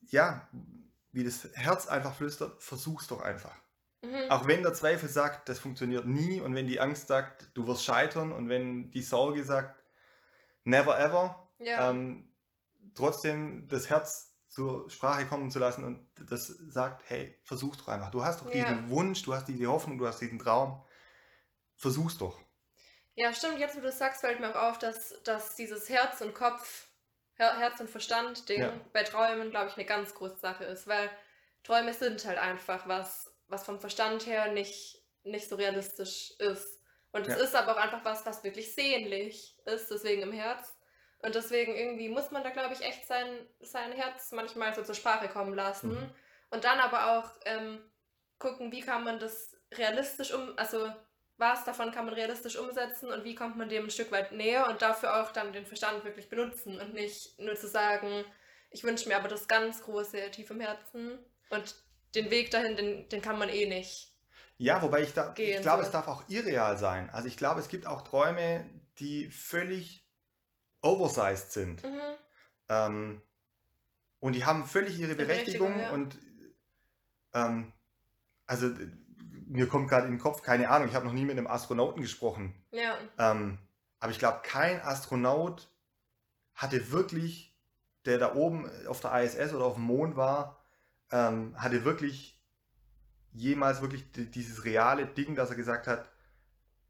[SPEAKER 3] ja, wie das Herz einfach flüstert, versuch's doch einfach.
[SPEAKER 2] Mhm.
[SPEAKER 3] Auch wenn der Zweifel sagt, das funktioniert nie und wenn die Angst sagt, du wirst scheitern und wenn die Sorge sagt, never ever,
[SPEAKER 2] Ja.
[SPEAKER 3] ähm, trotzdem das Herz zur Sprache kommen zu lassen und das sagt, hey, versuch's doch einfach. Du hast doch
[SPEAKER 2] Ja.
[SPEAKER 3] diesen Wunsch, du hast diese Hoffnung, du hast diesen Traum. Versuch's doch.
[SPEAKER 2] Ja, stimmt. Jetzt, wo du es sagst, fällt mir auch auf, dass, dass dieses Herz und Kopf, Her Herz und Verstand-Ding
[SPEAKER 3] Ja.
[SPEAKER 2] bei Träumen, glaube ich, eine ganz große Sache ist, weil Träume sind halt einfach was, was vom Verstand her nicht, nicht so realistisch ist. Und es
[SPEAKER 3] Ja.
[SPEAKER 2] ist aber auch einfach was, was wirklich sehnlich ist, deswegen im Herz. Und deswegen irgendwie muss man da, glaube ich, echt sein, sein Herz manchmal so zur Sprache kommen lassen.
[SPEAKER 3] Mhm.
[SPEAKER 2] Und dann aber auch ähm, gucken, wie kann man das realistisch um, also was davon kann man realistisch umsetzen und wie kommt man dem ein Stück weit näher und dafür auch dann den Verstand wirklich benutzen und nicht nur zu sagen, ich wünsche mir aber das ganz große tief im Herzen und den Weg dahin, den, den kann man eh nicht.
[SPEAKER 3] Ja, wobei ich, da, ich glaube,
[SPEAKER 2] soll.
[SPEAKER 3] es darf auch irreal sein. Also ich glaube, es gibt auch Träume, die völlig oversized sind.
[SPEAKER 2] Mhm.
[SPEAKER 3] Ähm, und die haben völlig ihre
[SPEAKER 2] Berechtigung,
[SPEAKER 3] Berechtigung.
[SPEAKER 2] ja.
[SPEAKER 3] Und ähm, also mir kommt gerade in den Kopf, keine Ahnung, ich habe noch nie mit einem Astronauten gesprochen.
[SPEAKER 2] Ja,
[SPEAKER 3] Ähm, aber ich glaube, kein Astronaut hatte wirklich, der da oben auf der ISS oder auf dem Mond war, ähm, hatte wirklich jemals wirklich di- dieses reale Ding, dass er gesagt hat,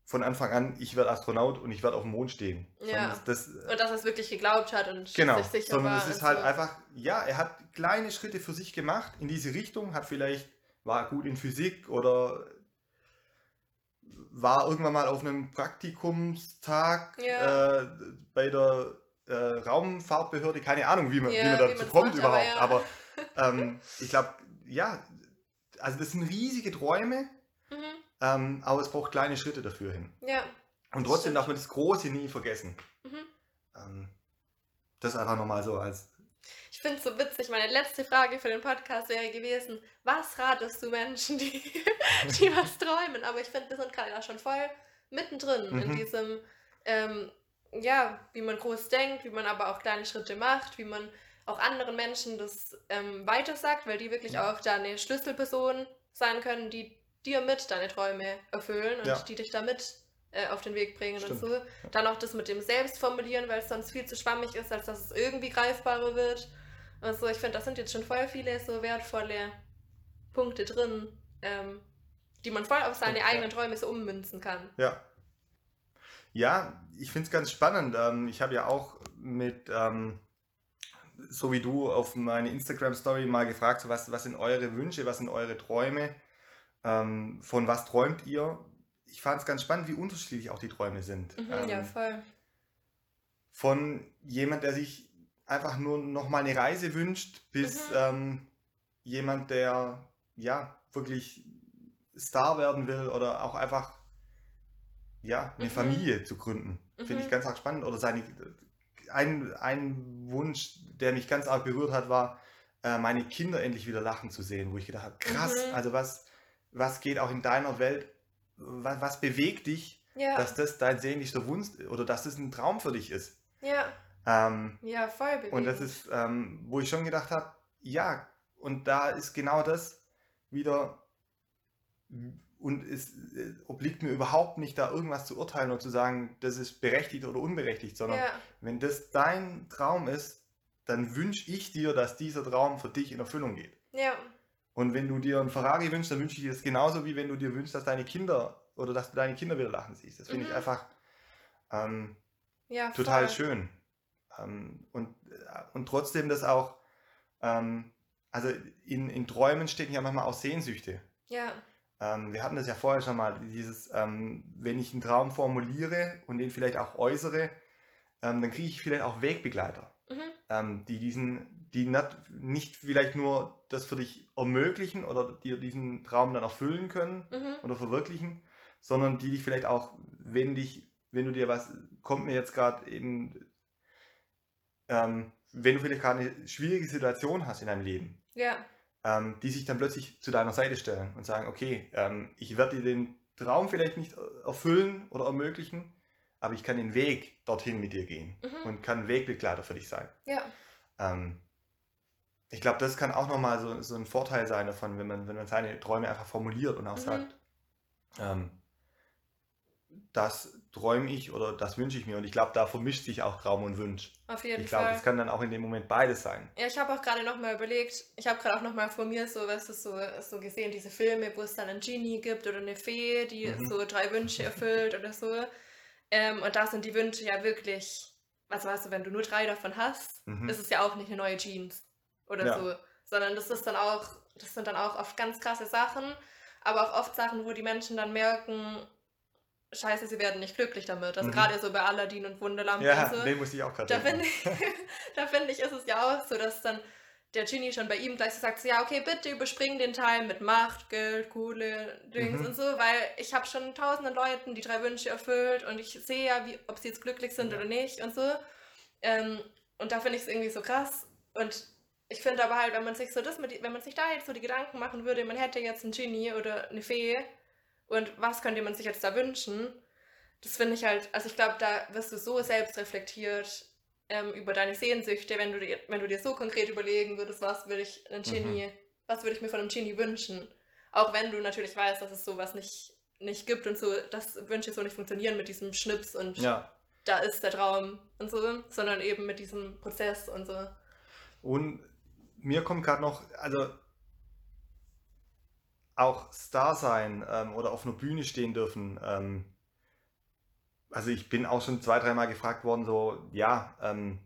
[SPEAKER 3] von Anfang an, ich werde Astronaut und ich werde auf dem Mond stehen.
[SPEAKER 2] Ja.
[SPEAKER 3] Sondern das, das,
[SPEAKER 2] und dass er es wirklich geglaubt hat und
[SPEAKER 3] Genau,
[SPEAKER 2] sich sicher
[SPEAKER 3] sondern
[SPEAKER 2] war.
[SPEAKER 3] es ist halt
[SPEAKER 2] so.
[SPEAKER 3] einfach, ja, er hat kleine Schritte für sich gemacht in diese Richtung, hat vielleicht, war gut in Physik oder war irgendwann mal auf einem Praktikumstag
[SPEAKER 2] Ja.
[SPEAKER 3] äh, bei der äh, Raumfahrtbehörde, keine Ahnung, wie man,
[SPEAKER 2] Ja,
[SPEAKER 3] wie man
[SPEAKER 2] wie
[SPEAKER 3] dazu
[SPEAKER 2] man's
[SPEAKER 3] kommt
[SPEAKER 2] macht, aber
[SPEAKER 3] überhaupt,
[SPEAKER 2] ja.
[SPEAKER 3] aber ähm, ich glaube, ja, also das sind riesige Träume. Ähm, aber es braucht kleine Schritte dafür hin.
[SPEAKER 2] Ja.
[SPEAKER 3] Und trotzdem
[SPEAKER 2] stimmt.
[SPEAKER 3] darf man das Große nie vergessen.
[SPEAKER 2] Mhm.
[SPEAKER 3] Ähm, das einfach nochmal so als
[SPEAKER 2] Ich finde es so witzig. Meine letzte Frage für den Podcast wäre gewesen: Was ratest du Menschen, die, die was träumen? Aber ich finde, wir sind gerade da schon voll mittendrin in
[SPEAKER 3] Mhm.
[SPEAKER 2] diesem, ähm, ja, wie man groß denkt, wie man aber auch kleine Schritte macht, wie man auch anderen Menschen das ähm, weitersagt, weil die wirklich
[SPEAKER 3] Ja.
[SPEAKER 2] auch deine Schlüsselperson sein können, die dir mit deine Träume erfüllen und
[SPEAKER 3] Ja.
[SPEAKER 2] die dich damit äh, auf den Weg bringen
[SPEAKER 3] Stimmt.
[SPEAKER 2] und so. Dann auch das mit dem Selbstformulieren, weil es sonst viel zu schwammig ist, als dass es irgendwie greifbarer wird. Also ich finde, da sind jetzt schon voll viele so wertvolle Punkte drin, ähm, die man voll auf seine
[SPEAKER 3] Ja.
[SPEAKER 2] eigenen Träume so ummünzen kann.
[SPEAKER 3] Ja. Ja, ich finde es ganz spannend. Ähm, ich habe ja auch mit, ähm, so wie du, auf meine Instagram-Story mal gefragt, so was, was sind eure Wünsche, was sind eure Träume, ähm, von was träumt ihr? Ich fand es ganz spannend, wie unterschiedlich auch die Träume sind.
[SPEAKER 2] Mhm,
[SPEAKER 3] Ähm,
[SPEAKER 2] ja, voll.
[SPEAKER 3] von jemand, der sich einfach nur noch mal eine Reise wünscht, bis
[SPEAKER 2] Mhm.
[SPEAKER 3] ähm, jemand, der ja wirklich Star werden will oder auch einfach ja eine
[SPEAKER 2] Mhm.
[SPEAKER 3] Familie zu gründen. Finde ich
[SPEAKER 2] Mhm.
[SPEAKER 3] ganz arg spannend. Oder seine ein, ein Wunsch, der mich ganz arg berührt hat, war, äh, meine Kinder endlich wieder lachen zu sehen, wo ich gedacht habe, krass,
[SPEAKER 2] Mhm.
[SPEAKER 3] also was, was geht auch in deiner Welt, was, was bewegt dich,
[SPEAKER 2] Ja,
[SPEAKER 3] dass das dein sehnlichster Wunsch oder dass das ein Traum für dich ist.
[SPEAKER 2] ja,
[SPEAKER 3] Ähm,
[SPEAKER 2] ja, voll bewegend.
[SPEAKER 3] und das ist, ähm, wo ich schon gedacht habe, ja, und da ist genau das wieder, und es äh, obliegt mir überhaupt nicht, da irgendwas zu urteilen oder zu sagen, das ist berechtigt oder unberechtigt, sondern
[SPEAKER 2] ja,
[SPEAKER 3] wenn das dein Traum ist, dann wünsche ich dir, dass dieser Traum für dich in Erfüllung geht.
[SPEAKER 2] ja,
[SPEAKER 3] Und wenn du dir einen Ferrari wünschst, dann wünsche ich dir das genauso, wie wenn du dir wünschst, dass deine Kinder oder dass du deine Kinder wieder lachen siehst. Das finde
[SPEAKER 2] Mhm.
[SPEAKER 3] ich einfach ähm,
[SPEAKER 2] ja,
[SPEAKER 3] total schön. Ähm, und, äh, und trotzdem das auch, ähm, also in, in Träumen stecken ja manchmal auch Sehnsüchte.
[SPEAKER 2] Ja,
[SPEAKER 3] Ähm, wir hatten das ja vorher schon mal, dieses, ähm, wenn ich einen Traum formuliere und den vielleicht auch äußere, ähm, dann kriege ich vielleicht auch Wegbegleiter,
[SPEAKER 2] Mhm.
[SPEAKER 3] die diesen, die nicht vielleicht nur das für dich ermöglichen oder dir diesen Traum dann erfüllen können
[SPEAKER 2] Mhm.
[SPEAKER 3] oder verwirklichen, sondern die dich vielleicht auch, wenn dich, wenn du dir was, kommt mir jetzt gerade eben, ähm, wenn du vielleicht gerade eine schwierige Situation hast in deinem Leben,
[SPEAKER 2] Ja.
[SPEAKER 3] ähm, die sich dann plötzlich zu deiner Seite stellen und sagen, okay, ähm, ich werde dir den Traum vielleicht nicht erfüllen oder ermöglichen, aber ich kann den Weg dorthin mit dir gehen
[SPEAKER 2] Mhm.
[SPEAKER 3] und kann Wegbegleiter für dich sein.
[SPEAKER 2] Ja.
[SPEAKER 3] Ähm, ich glaube, das kann auch nochmal so, so ein Vorteil sein davon, wenn man, wenn man seine Träume einfach formuliert und auch
[SPEAKER 2] Mhm.
[SPEAKER 3] sagt, ähm, das träume ich oder das wünsche ich mir. Und ich glaube, da vermischt sich auch Traum und Wunsch.
[SPEAKER 2] Auf jeden
[SPEAKER 3] Ich glaube,
[SPEAKER 2] Fall.
[SPEAKER 3] das kann dann auch in dem Moment beides sein.
[SPEAKER 2] Ja, ich habe auch gerade nochmal überlegt, ich habe gerade auch nochmal vor mir so, was ist so, so gesehen, diese Filme, wo es dann einen Genie gibt oder eine Fee, die
[SPEAKER 3] Mhm.
[SPEAKER 2] so drei Wünsche erfüllt oder so. Ähm, und da sind die Wünsche ja wirklich, also weißt du, wenn du nur drei davon hast,
[SPEAKER 3] Mhm.
[SPEAKER 2] ist es ja auch nicht eine neue Jeans oder
[SPEAKER 3] Ja.
[SPEAKER 2] so, sondern das ist dann auch, das sind dann auch oft ganz krasse Sachen, aber auch oft Sachen, wo die Menschen dann merken, scheiße, sie werden nicht glücklich damit. Also
[SPEAKER 3] Mhm.
[SPEAKER 2] gerade so bei Aladdin und Wunderlampe
[SPEAKER 3] Ja,
[SPEAKER 2] und so.
[SPEAKER 3] den musste ich auch gerade
[SPEAKER 2] Da finde ich, da finde ich, ist es ja auch so, dass dann der Genie schon bei ihm gleich so sagt, so, ja, okay, bitte überspring den Teil mit Macht, Geld, Kohle, Dings
[SPEAKER 3] Mhm.
[SPEAKER 2] und so, weil ich habe schon tausenden Leuten die drei Wünsche erfüllt und ich sehe ja, wie, ob sie jetzt glücklich sind
[SPEAKER 3] Ja.
[SPEAKER 2] oder nicht und so. Ähm, und da finde ich es irgendwie so krass. Und ich finde aber halt, wenn man sich so das mit, wenn man sich da jetzt so die Gedanken machen würde, man hätte jetzt einen Genie oder eine Fee und was könnte man sich jetzt da wünschen, das finde ich halt, also ich glaube, da wirst du so selbst reflektiert ähm, über deine Sehnsüchte, wenn du, dir, wenn du dir so konkret überlegen würdest, was würde ich einem Genie, was würde ich mir von einem Genie wünschen. Auch wenn du natürlich weißt, dass es sowas nicht, nicht gibt und so, dass Wünsche so nicht funktionieren mit diesem Schnips und
[SPEAKER 3] Ja.
[SPEAKER 2] da ist der Traum und so, sondern eben mit diesem Prozess und so.
[SPEAKER 3] Und mir kommt gerade noch, also auch Star sein ähm, oder auf einer Bühne stehen dürfen. Ähm, also ich bin auch schon zwei, dreimal gefragt worden, so, ja, ähm,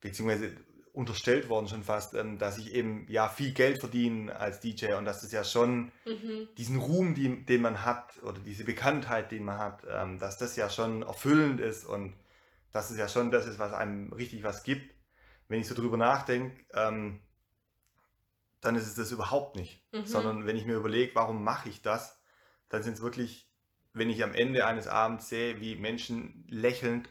[SPEAKER 3] beziehungsweise unterstellt worden schon fast, ähm, dass ich eben ja viel Geld verdiene als DJ und dass das ja schon
[SPEAKER 2] Mhm.
[SPEAKER 3] diesen Ruhm, die, den man hat oder diese Bekanntheit, den man hat, ähm, dass das ja schon erfüllend ist und dass es ja schon das ist, was einem richtig was gibt. Wenn ich so drüber nachdenke, ähm, dann ist es das überhaupt nicht.
[SPEAKER 2] Mhm.
[SPEAKER 3] Sondern wenn ich mir überlege, warum mache ich das, dann sind es wirklich, wenn ich am Ende eines Abends sehe, wie Menschen lächelnd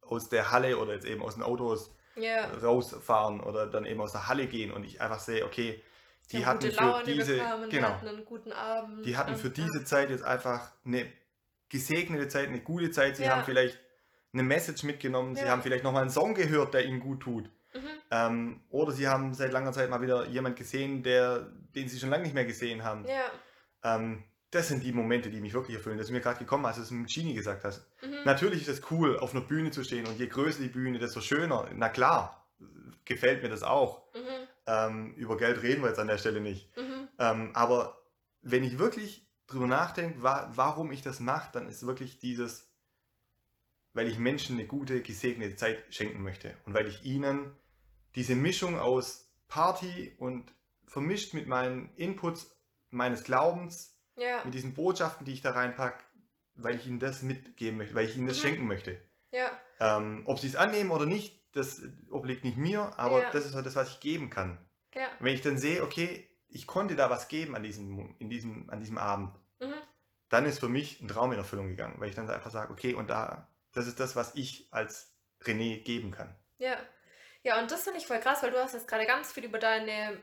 [SPEAKER 3] aus der Halle oder jetzt eben aus den Autos
[SPEAKER 2] Ja.
[SPEAKER 3] rausfahren oder dann eben aus der Halle gehen und ich einfach sehe, okay, die
[SPEAKER 2] haben
[SPEAKER 3] hatten für
[SPEAKER 2] Laune
[SPEAKER 3] diese,
[SPEAKER 2] bekommen, die
[SPEAKER 3] genau,
[SPEAKER 2] hatten einen guten Abend.
[SPEAKER 3] die hatten für diese Zeit jetzt einfach eine gesegnete Zeit, eine gute Zeit. Sie
[SPEAKER 2] Ja.
[SPEAKER 3] haben vielleicht eine Message mitgenommen, sie
[SPEAKER 2] Ja.
[SPEAKER 3] haben vielleicht nochmal einen Song gehört, der ihnen gut tut.
[SPEAKER 2] Mhm.
[SPEAKER 3] Ähm, oder sie haben seit langer Zeit mal wieder jemand gesehen, der, den sie schon lange nicht mehr gesehen haben.
[SPEAKER 2] Ja.
[SPEAKER 3] Ähm, das sind die Momente, die mich wirklich erfüllen. Das ist mir gerade gekommen, als du es mit Genie gesagt hast.
[SPEAKER 2] Mhm.
[SPEAKER 3] Natürlich ist es cool, auf einer Bühne zu stehen und je größer die Bühne, desto schöner. Na klar, gefällt mir das auch.
[SPEAKER 2] Mhm.
[SPEAKER 3] Ähm, über Geld reden wir jetzt an der Stelle nicht.
[SPEAKER 2] Mhm.
[SPEAKER 3] Ähm, aber wenn ich wirklich drüber nachdenke, wa warum ich das mache, dann ist wirklich dieses, weil ich Menschen eine gute, gesegnete Zeit schenken möchte und weil ich ihnen diese Mischung aus Party und vermischt mit meinen Inputs meines Glaubens,
[SPEAKER 2] Ja.
[SPEAKER 3] mit diesen Botschaften, die ich da reinpacke, weil ich ihnen das mitgeben möchte, weil ich ihnen das
[SPEAKER 2] Mhm.
[SPEAKER 3] schenken möchte.
[SPEAKER 2] Ja.
[SPEAKER 3] Ähm, ob sie es annehmen oder nicht, das obliegt nicht mir, aber
[SPEAKER 2] Ja.
[SPEAKER 3] das ist halt das, was ich geben kann.
[SPEAKER 2] Ja.
[SPEAKER 3] Wenn ich dann sehe, okay, ich konnte da was geben an diesem, in diesem, an diesem Abend,
[SPEAKER 2] Mhm.
[SPEAKER 3] dann ist für mich ein Traum in Erfüllung gegangen, weil ich dann einfach sage, okay, und da, das ist das, was ich als René geben kann.
[SPEAKER 2] Ja. Ja, und das finde ich voll krass, weil du hast jetzt gerade ganz viel über deine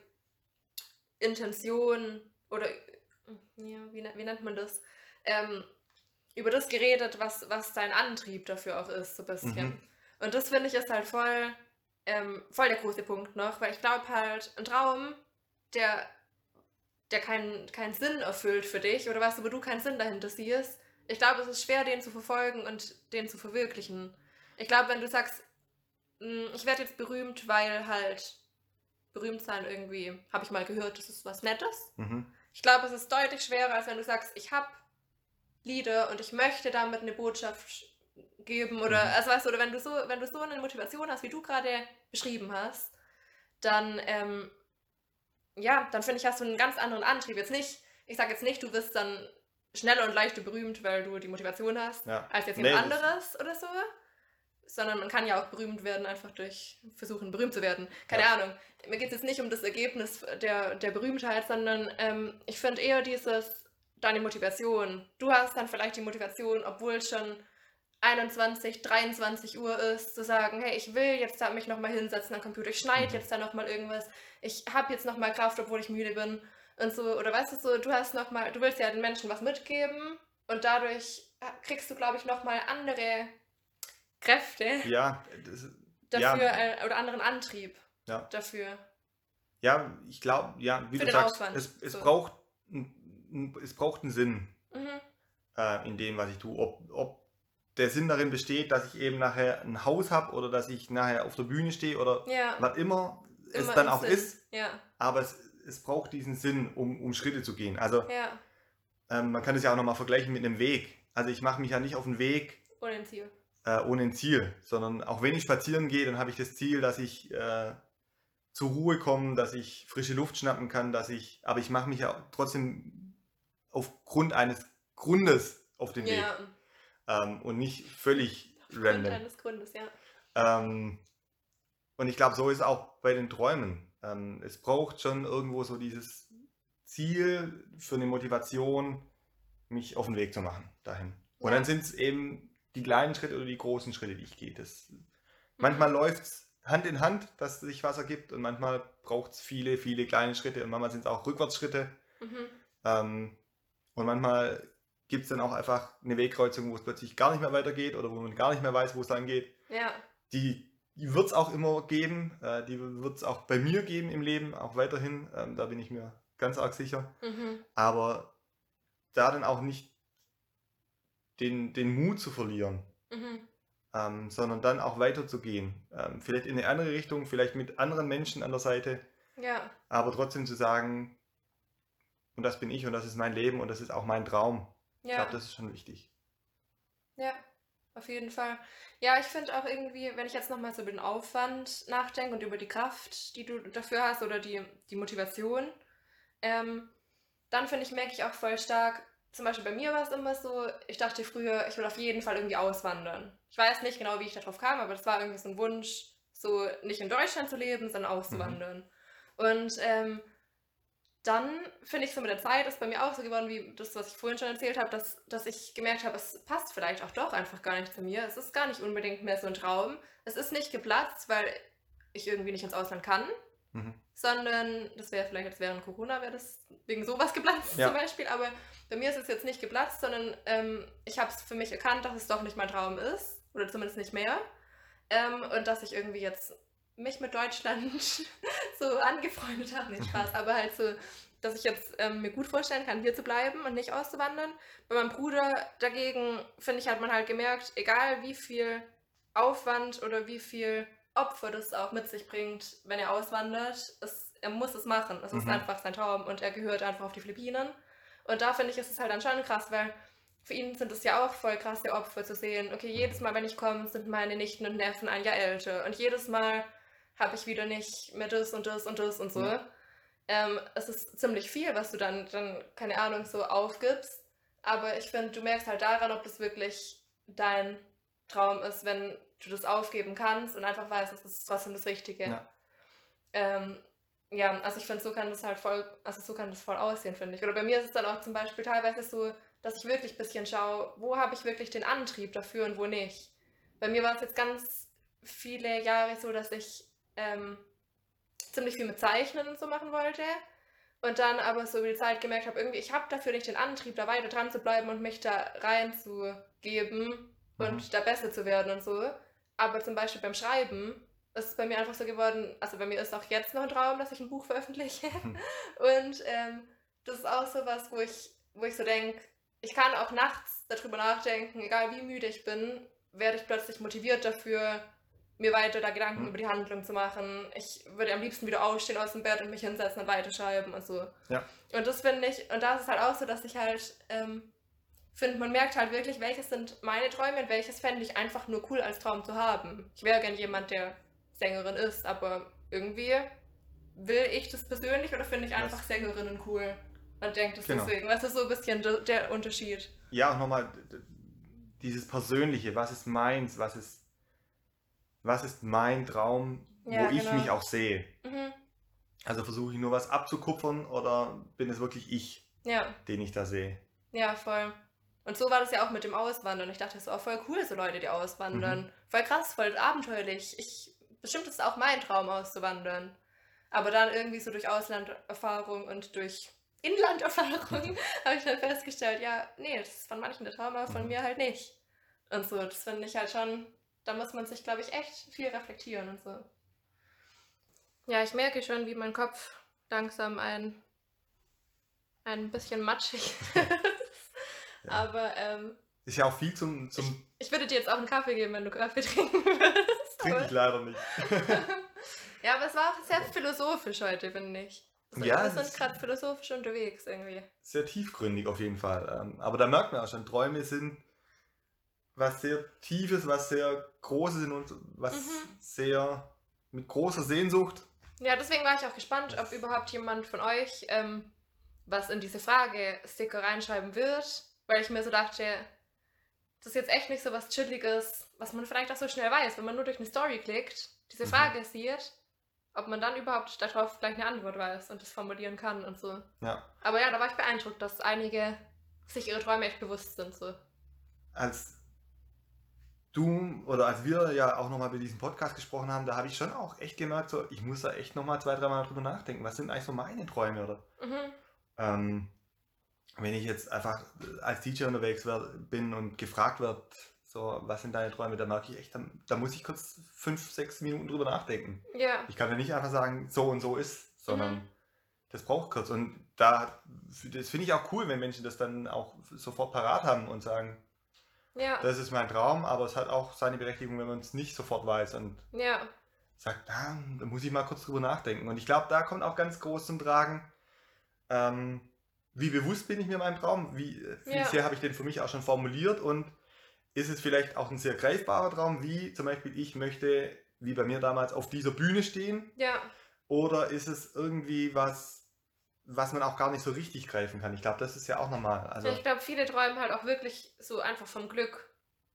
[SPEAKER 2] Intention oder ja, wie, ne- wie nennt man das? Ähm, über das geredet, was, was dein Antrieb dafür auch ist, so ein bisschen.
[SPEAKER 3] Mhm.
[SPEAKER 2] Und das finde ich ist halt voll, ähm, voll der große Punkt noch, weil ich glaube halt, ein Traum, der, der keinen keinen Sinn erfüllt für dich, oder du, wo du keinen Sinn dahinter siehst, ich glaube, es ist schwer, den zu verfolgen und den zu verwirklichen. Ich glaube, wenn du sagst, "Mm, ich werde jetzt berühmt, weil halt berühmt sein irgendwie, habe ich mal gehört, das ist was Nettes.
[SPEAKER 3] Mhm.
[SPEAKER 2] Ich glaube, es ist deutlich schwerer, als wenn du sagst, ich habe Lieder und ich möchte damit eine Botschaft geben oder
[SPEAKER 3] Mhm.
[SPEAKER 2] also weißt du, oder wenn du so, wenn du so eine Motivation hast, wie du gerade beschrieben hast, dann ähm, ja, dann finde ich, hast du einen ganz anderen Antrieb. Jetzt nicht, ich sage jetzt nicht, du wirst dann schneller und leichter berühmt, weil du die Motivation hast,
[SPEAKER 3] Ja.
[SPEAKER 2] als jetzt
[SPEAKER 3] Nee,
[SPEAKER 2] jemand
[SPEAKER 3] das-
[SPEAKER 2] anderes oder so. Sondern man kann ja auch berühmt werden, einfach durch versuchen, berühmt zu werden. Keine
[SPEAKER 3] Ja.
[SPEAKER 2] Ahnung. Mir geht es jetzt nicht um das Ergebnis der, der Berühmtheit, sondern ähm, ich finde eher dieses, deine Motivation. Du hast dann vielleicht die Motivation, obwohl es schon 21, 23 Uhr ist, zu sagen, hey, ich will jetzt da mich nochmal hinsetzen am Computer, ich schneide
[SPEAKER 3] Mhm.
[SPEAKER 2] jetzt da nochmal irgendwas, ich habe jetzt nochmal Kraft, obwohl ich müde bin und so, oder weißt du so, du hast nochmal, du willst ja den Menschen was mitgeben und dadurch äh, kriegst du, glaube ich, nochmal andere Kräfte
[SPEAKER 3] Ja, das,
[SPEAKER 2] dafür
[SPEAKER 3] ja,
[SPEAKER 2] äh, oder anderen Antrieb
[SPEAKER 3] Ja.
[SPEAKER 2] dafür.
[SPEAKER 3] ja, ich glaube, ja, wie
[SPEAKER 2] Für
[SPEAKER 3] du sagst,
[SPEAKER 2] Aufwand,
[SPEAKER 3] es, es,
[SPEAKER 2] so.
[SPEAKER 3] braucht, es braucht einen Sinn
[SPEAKER 2] Mhm.
[SPEAKER 3] äh, in dem, was ich tue. Ob, ob der Sinn darin besteht, dass ich eben nachher ein Haus habe oder dass ich nachher auf der Bühne stehe oder
[SPEAKER 2] Ja.
[SPEAKER 3] was immer, es
[SPEAKER 2] immer
[SPEAKER 3] dann
[SPEAKER 2] im
[SPEAKER 3] auch
[SPEAKER 2] Sinn.
[SPEAKER 3] ist,
[SPEAKER 2] Ja,
[SPEAKER 3] aber es, es braucht diesen Sinn, um, um Schritte zu gehen. Also
[SPEAKER 2] ja,
[SPEAKER 3] ähm, man kann es ja auch nochmal vergleichen mit einem Weg. Also ich mache mich ja nicht auf den Weg
[SPEAKER 2] ohne ein Ziel.
[SPEAKER 3] Äh, ohne ein Ziel, sondern auch wenn ich spazieren gehe, dann habe ich das Ziel, dass ich äh, zur Ruhe komme, dass ich frische Luft schnappen kann, dass ich, aber ich mache mich ja trotzdem aufgrund eines Grundes auf den Weg
[SPEAKER 2] Ja,
[SPEAKER 3] ähm, und nicht völlig
[SPEAKER 2] aufgrund
[SPEAKER 3] random.
[SPEAKER 2] eines Grundes, ja.
[SPEAKER 3] Ähm, und ich glaube, so ist es auch bei den Träumen. Ähm, es braucht schon irgendwo so dieses Ziel für eine Motivation, mich auf den Weg zu machen dahin. Und
[SPEAKER 2] Ja.
[SPEAKER 3] dann sind es eben die kleinen Schritte oder die großen Schritte, die ich gehe. Das, manchmal läuft es Hand in Hand, dass sich was ergibt und manchmal braucht es viele, viele kleine Schritte und manchmal sind es auch Rückwärtsschritte.
[SPEAKER 2] Mhm.
[SPEAKER 3] Ähm, und manchmal gibt es dann auch einfach eine Wegkreuzung, wo es plötzlich gar nicht mehr weitergeht oder wo man gar nicht mehr weiß, wo es dann geht
[SPEAKER 2] Ja,
[SPEAKER 3] die, die wird es auch immer geben. Äh, die wird es auch bei mir geben im Leben, auch weiterhin. Ähm, da bin ich mir ganz arg sicher.
[SPEAKER 2] mhm.
[SPEAKER 3] Aber da dann auch nicht den, den Mut zu verlieren,
[SPEAKER 2] Mhm.
[SPEAKER 3] ähm, sondern dann auch weiterzugehen. Ähm, vielleicht in eine andere Richtung, vielleicht mit anderen Menschen an der Seite,
[SPEAKER 2] ja,
[SPEAKER 3] aber trotzdem zu sagen, und das bin ich und das ist mein Leben und das ist auch mein Traum. Ich
[SPEAKER 2] ja.
[SPEAKER 3] glaube, das ist schon wichtig.
[SPEAKER 2] Ja, auf jeden Fall. Ja, ich finde auch irgendwie, wenn ich jetzt nochmal so über den Aufwand nachdenke und über die Kraft, die du dafür hast oder die, die Motivation, ähm, dann finde ich, merke ich auch voll stark, zum Beispiel bei mir war es immer so, ich dachte früher, ich will auf jeden Fall irgendwie auswandern. Ich weiß nicht genau, wie ich darauf kam, aber das war irgendwie so ein Wunsch, so nicht in Deutschland zu leben, sondern auszuwandern. Und ähm, dann finde ich so mit der Zeit ist bei mir auch so geworden, wie das, was ich vorhin schon erzählt habe, dass, dass ich gemerkt habe, es passt vielleicht auch doch einfach gar nicht zu mir. Es ist gar nicht unbedingt mehr so ein Traum. Es ist nicht geplatzt, weil ich irgendwie nicht ins Ausland kann,
[SPEAKER 3] Mhm.
[SPEAKER 2] sondern das wäre vielleicht jetzt während Corona, wäre das wegen sowas geplatzt
[SPEAKER 3] Ja.
[SPEAKER 2] zum Beispiel. Aber bei mir ist es jetzt nicht geplatzt, sondern ähm, ich habe es für mich erkannt, dass es doch nicht mein Traum ist oder zumindest nicht mehr. Ähm, und dass ich irgendwie jetzt mich mit Deutschland so angefreundet habe. Nicht Spaß, aber halt so, dass ich jetzt ähm, mir gut vorstellen kann, hier zu bleiben und nicht auszuwandern. Bei meinem Bruder dagegen, finde ich, hat man halt gemerkt, egal wie viel Aufwand oder wie viel Opfer das auch mit sich bringt, wenn er auswandert, es, er muss es machen. Es ist
[SPEAKER 3] Mhm.
[SPEAKER 2] einfach sein Traum und er gehört einfach auf die Philippinen. Und da finde ich, ist es halt schon krass, weil für ihn sind es ja auch voll krasse Opfer zu sehen. Okay, jedes Mal, wenn ich komme, sind meine Nichten und Neffen ein Jahr älter. Und jedes Mal habe ich wieder nicht mehr das und das und das und so.
[SPEAKER 3] Ja.
[SPEAKER 2] Ähm, es ist ziemlich viel, was du dann, dann, keine Ahnung, so aufgibst. Aber ich finde, du merkst halt daran, ob das wirklich dein Traum ist, wenn du das aufgeben kannst und einfach weißt, das ist trotzdem das Richtige.
[SPEAKER 3] Ja.
[SPEAKER 2] Ähm, ja, also ich finde, so kann das halt voll, also so kann das voll aussehen, finde ich. Oder bei mir ist es dann auch zum Beispiel teilweise so, dass ich wirklich ein bisschen schaue, wo habe ich wirklich den Antrieb dafür und wo nicht. Bei mir war es jetzt ganz viele Jahre so, dass ich ähm, ziemlich viel mit Zeichnen und so machen wollte. Und dann aber so über die Zeit gemerkt habe, irgendwie, ich habe dafür nicht den Antrieb, da weiter dran zu bleiben und mich da reinzugeben und
[SPEAKER 3] Mhm.
[SPEAKER 2] da besser zu werden und so. Aber zum Beispiel beim Schreiben ist es bei mir einfach so geworden, also bei mir ist auch jetzt noch ein Traum, dass ich ein Buch veröffentliche.
[SPEAKER 3] Hm.
[SPEAKER 2] Und ähm, das ist auch so was, wo ich, wo ich so denke, ich kann auch nachts darüber nachdenken, egal wie müde ich bin, werde ich plötzlich motiviert dafür, mir weiter da Gedanken
[SPEAKER 3] Mhm.
[SPEAKER 2] über die Handlung zu machen. Ich würde am liebsten wieder aufstehen aus dem Bett und mich hinsetzen und weiterschreiben und so.
[SPEAKER 3] Ja.
[SPEAKER 2] Und das finde ich, und da ist es halt auch so, dass ich halt ähm, finde, man merkt halt wirklich, welches sind meine Träume und welches fände ich einfach nur cool als Traum zu haben. Ich wäre gern jemand, der Sängerin ist, aber irgendwie will ich das persönlich oder finde ich einfach
[SPEAKER 3] Was-
[SPEAKER 2] Sängerinnen cool. und denkt es
[SPEAKER 3] Genau.
[SPEAKER 2] deswegen. Was ist so ein bisschen der, Unterschied?
[SPEAKER 3] Ja, nochmal dieses Persönliche, was ist meins, was ist, was ist mein Traum,
[SPEAKER 2] Ja,
[SPEAKER 3] wo ich
[SPEAKER 2] genau.
[SPEAKER 3] mich auch sehe.
[SPEAKER 2] Mhm.
[SPEAKER 3] Also versuche ich nur was abzukupfern oder bin es wirklich ich,
[SPEAKER 2] Ja,
[SPEAKER 3] den ich da sehe?
[SPEAKER 2] ja, voll. Und so war das ja auch mit dem Auswandern. Ich dachte, ist auch voll cool, so Leute, die auswandern.
[SPEAKER 3] Mhm.
[SPEAKER 2] Voll krass, voll abenteuerlich. Ich, bestimmt ist es auch mein Traum, auszuwandern. Aber dann irgendwie so durch Auslanderfahrung und durch Inlanderfahrung habe ich dann festgestellt, ja, nee, das ist von manchen der Traum, aber von
[SPEAKER 3] Mhm.
[SPEAKER 2] mir halt nicht. Und so, das finde ich halt schon, da muss man sich, glaube ich, echt viel reflektieren und so. Ja, ich merke schon, wie mein Kopf langsam ein, ein bisschen matschig.
[SPEAKER 3] Ja.
[SPEAKER 2] Aber ähm,
[SPEAKER 3] Ist ja auch viel zum, zum
[SPEAKER 2] ich würde dir jetzt auch einen Kaffee geben, wenn du Kaffee trinken würdest.
[SPEAKER 3] trinke ich leider nicht.
[SPEAKER 2] ja, aber es war auch sehr philosophisch heute, finde ich. Also
[SPEAKER 3] Ja,
[SPEAKER 2] wir sind gerade philosophisch unterwegs irgendwie.
[SPEAKER 3] Sehr tiefgründig auf jeden Fall. Ähm, Aber da merkt man auch schon, Träume sind was sehr Tiefes, was sehr Großes in uns, was
[SPEAKER 2] Mhm.
[SPEAKER 3] sehr mit großer Sehnsucht.
[SPEAKER 2] Ja, deswegen war ich auch gespannt, ob überhaupt jemand von euch ähm, was in diese Frage-Sticker reinschreiben wird, weil ich mir so dachte, das ist jetzt echt nicht so was Chilliges, was man vielleicht auch so schnell weiß, wenn man nur durch eine Story klickt, diese
[SPEAKER 3] Mhm.
[SPEAKER 2] Frage sieht, ob man dann überhaupt darauf gleich eine Antwort weiß und das formulieren kann und so.
[SPEAKER 3] Ja.
[SPEAKER 2] Aber ja, da war ich beeindruckt, dass einige sich ihre Träume echt bewusst sind. So.
[SPEAKER 3] Als du oder als wir ja auch nochmal bei diesem Podcast gesprochen haben, da habe ich schon auch echt gemerkt, so, ich muss da echt nochmal zwei, dreimal drüber nachdenken. Was sind eigentlich so meine Träume? Oder
[SPEAKER 2] Mhm.
[SPEAKER 3] ähm, wenn ich jetzt einfach als DJ unterwegs werd, bin und gefragt wird, so, was sind deine Träume, da merke ich echt, da, da muss ich kurz fünf, sechs Minuten drüber nachdenken.
[SPEAKER 2] Ja,
[SPEAKER 3] Ich kann ja nicht einfach sagen, so und so ist, sondern
[SPEAKER 2] Mhm.
[SPEAKER 3] das braucht kurz. Und da, das finde ich auch cool, wenn Menschen das dann auch sofort parat haben und sagen,
[SPEAKER 2] ja,
[SPEAKER 3] das ist mein Traum, aber es hat auch seine Berechtigung, wenn man es nicht sofort weiß und
[SPEAKER 2] ja,
[SPEAKER 3] sagt, ah, da muss ich mal kurz drüber nachdenken. Und ich glaube, da kommt auch ganz groß zum Tragen, ähm, wie bewusst bin ich mir meinem Traum, wie, äh, wie
[SPEAKER 2] Ja.
[SPEAKER 3] sehr habe ich den für mich auch schon formuliert und ist es vielleicht auch ein sehr greifbarer Traum, wie zum Beispiel ich möchte, wie bei mir damals, auf dieser Bühne stehen
[SPEAKER 2] ja,
[SPEAKER 3] oder ist es irgendwie was, was man auch gar nicht so richtig greifen kann? Ich glaube, das ist ja auch normal. Also,
[SPEAKER 2] ich glaube, viele träumen halt auch wirklich so einfach vom Glück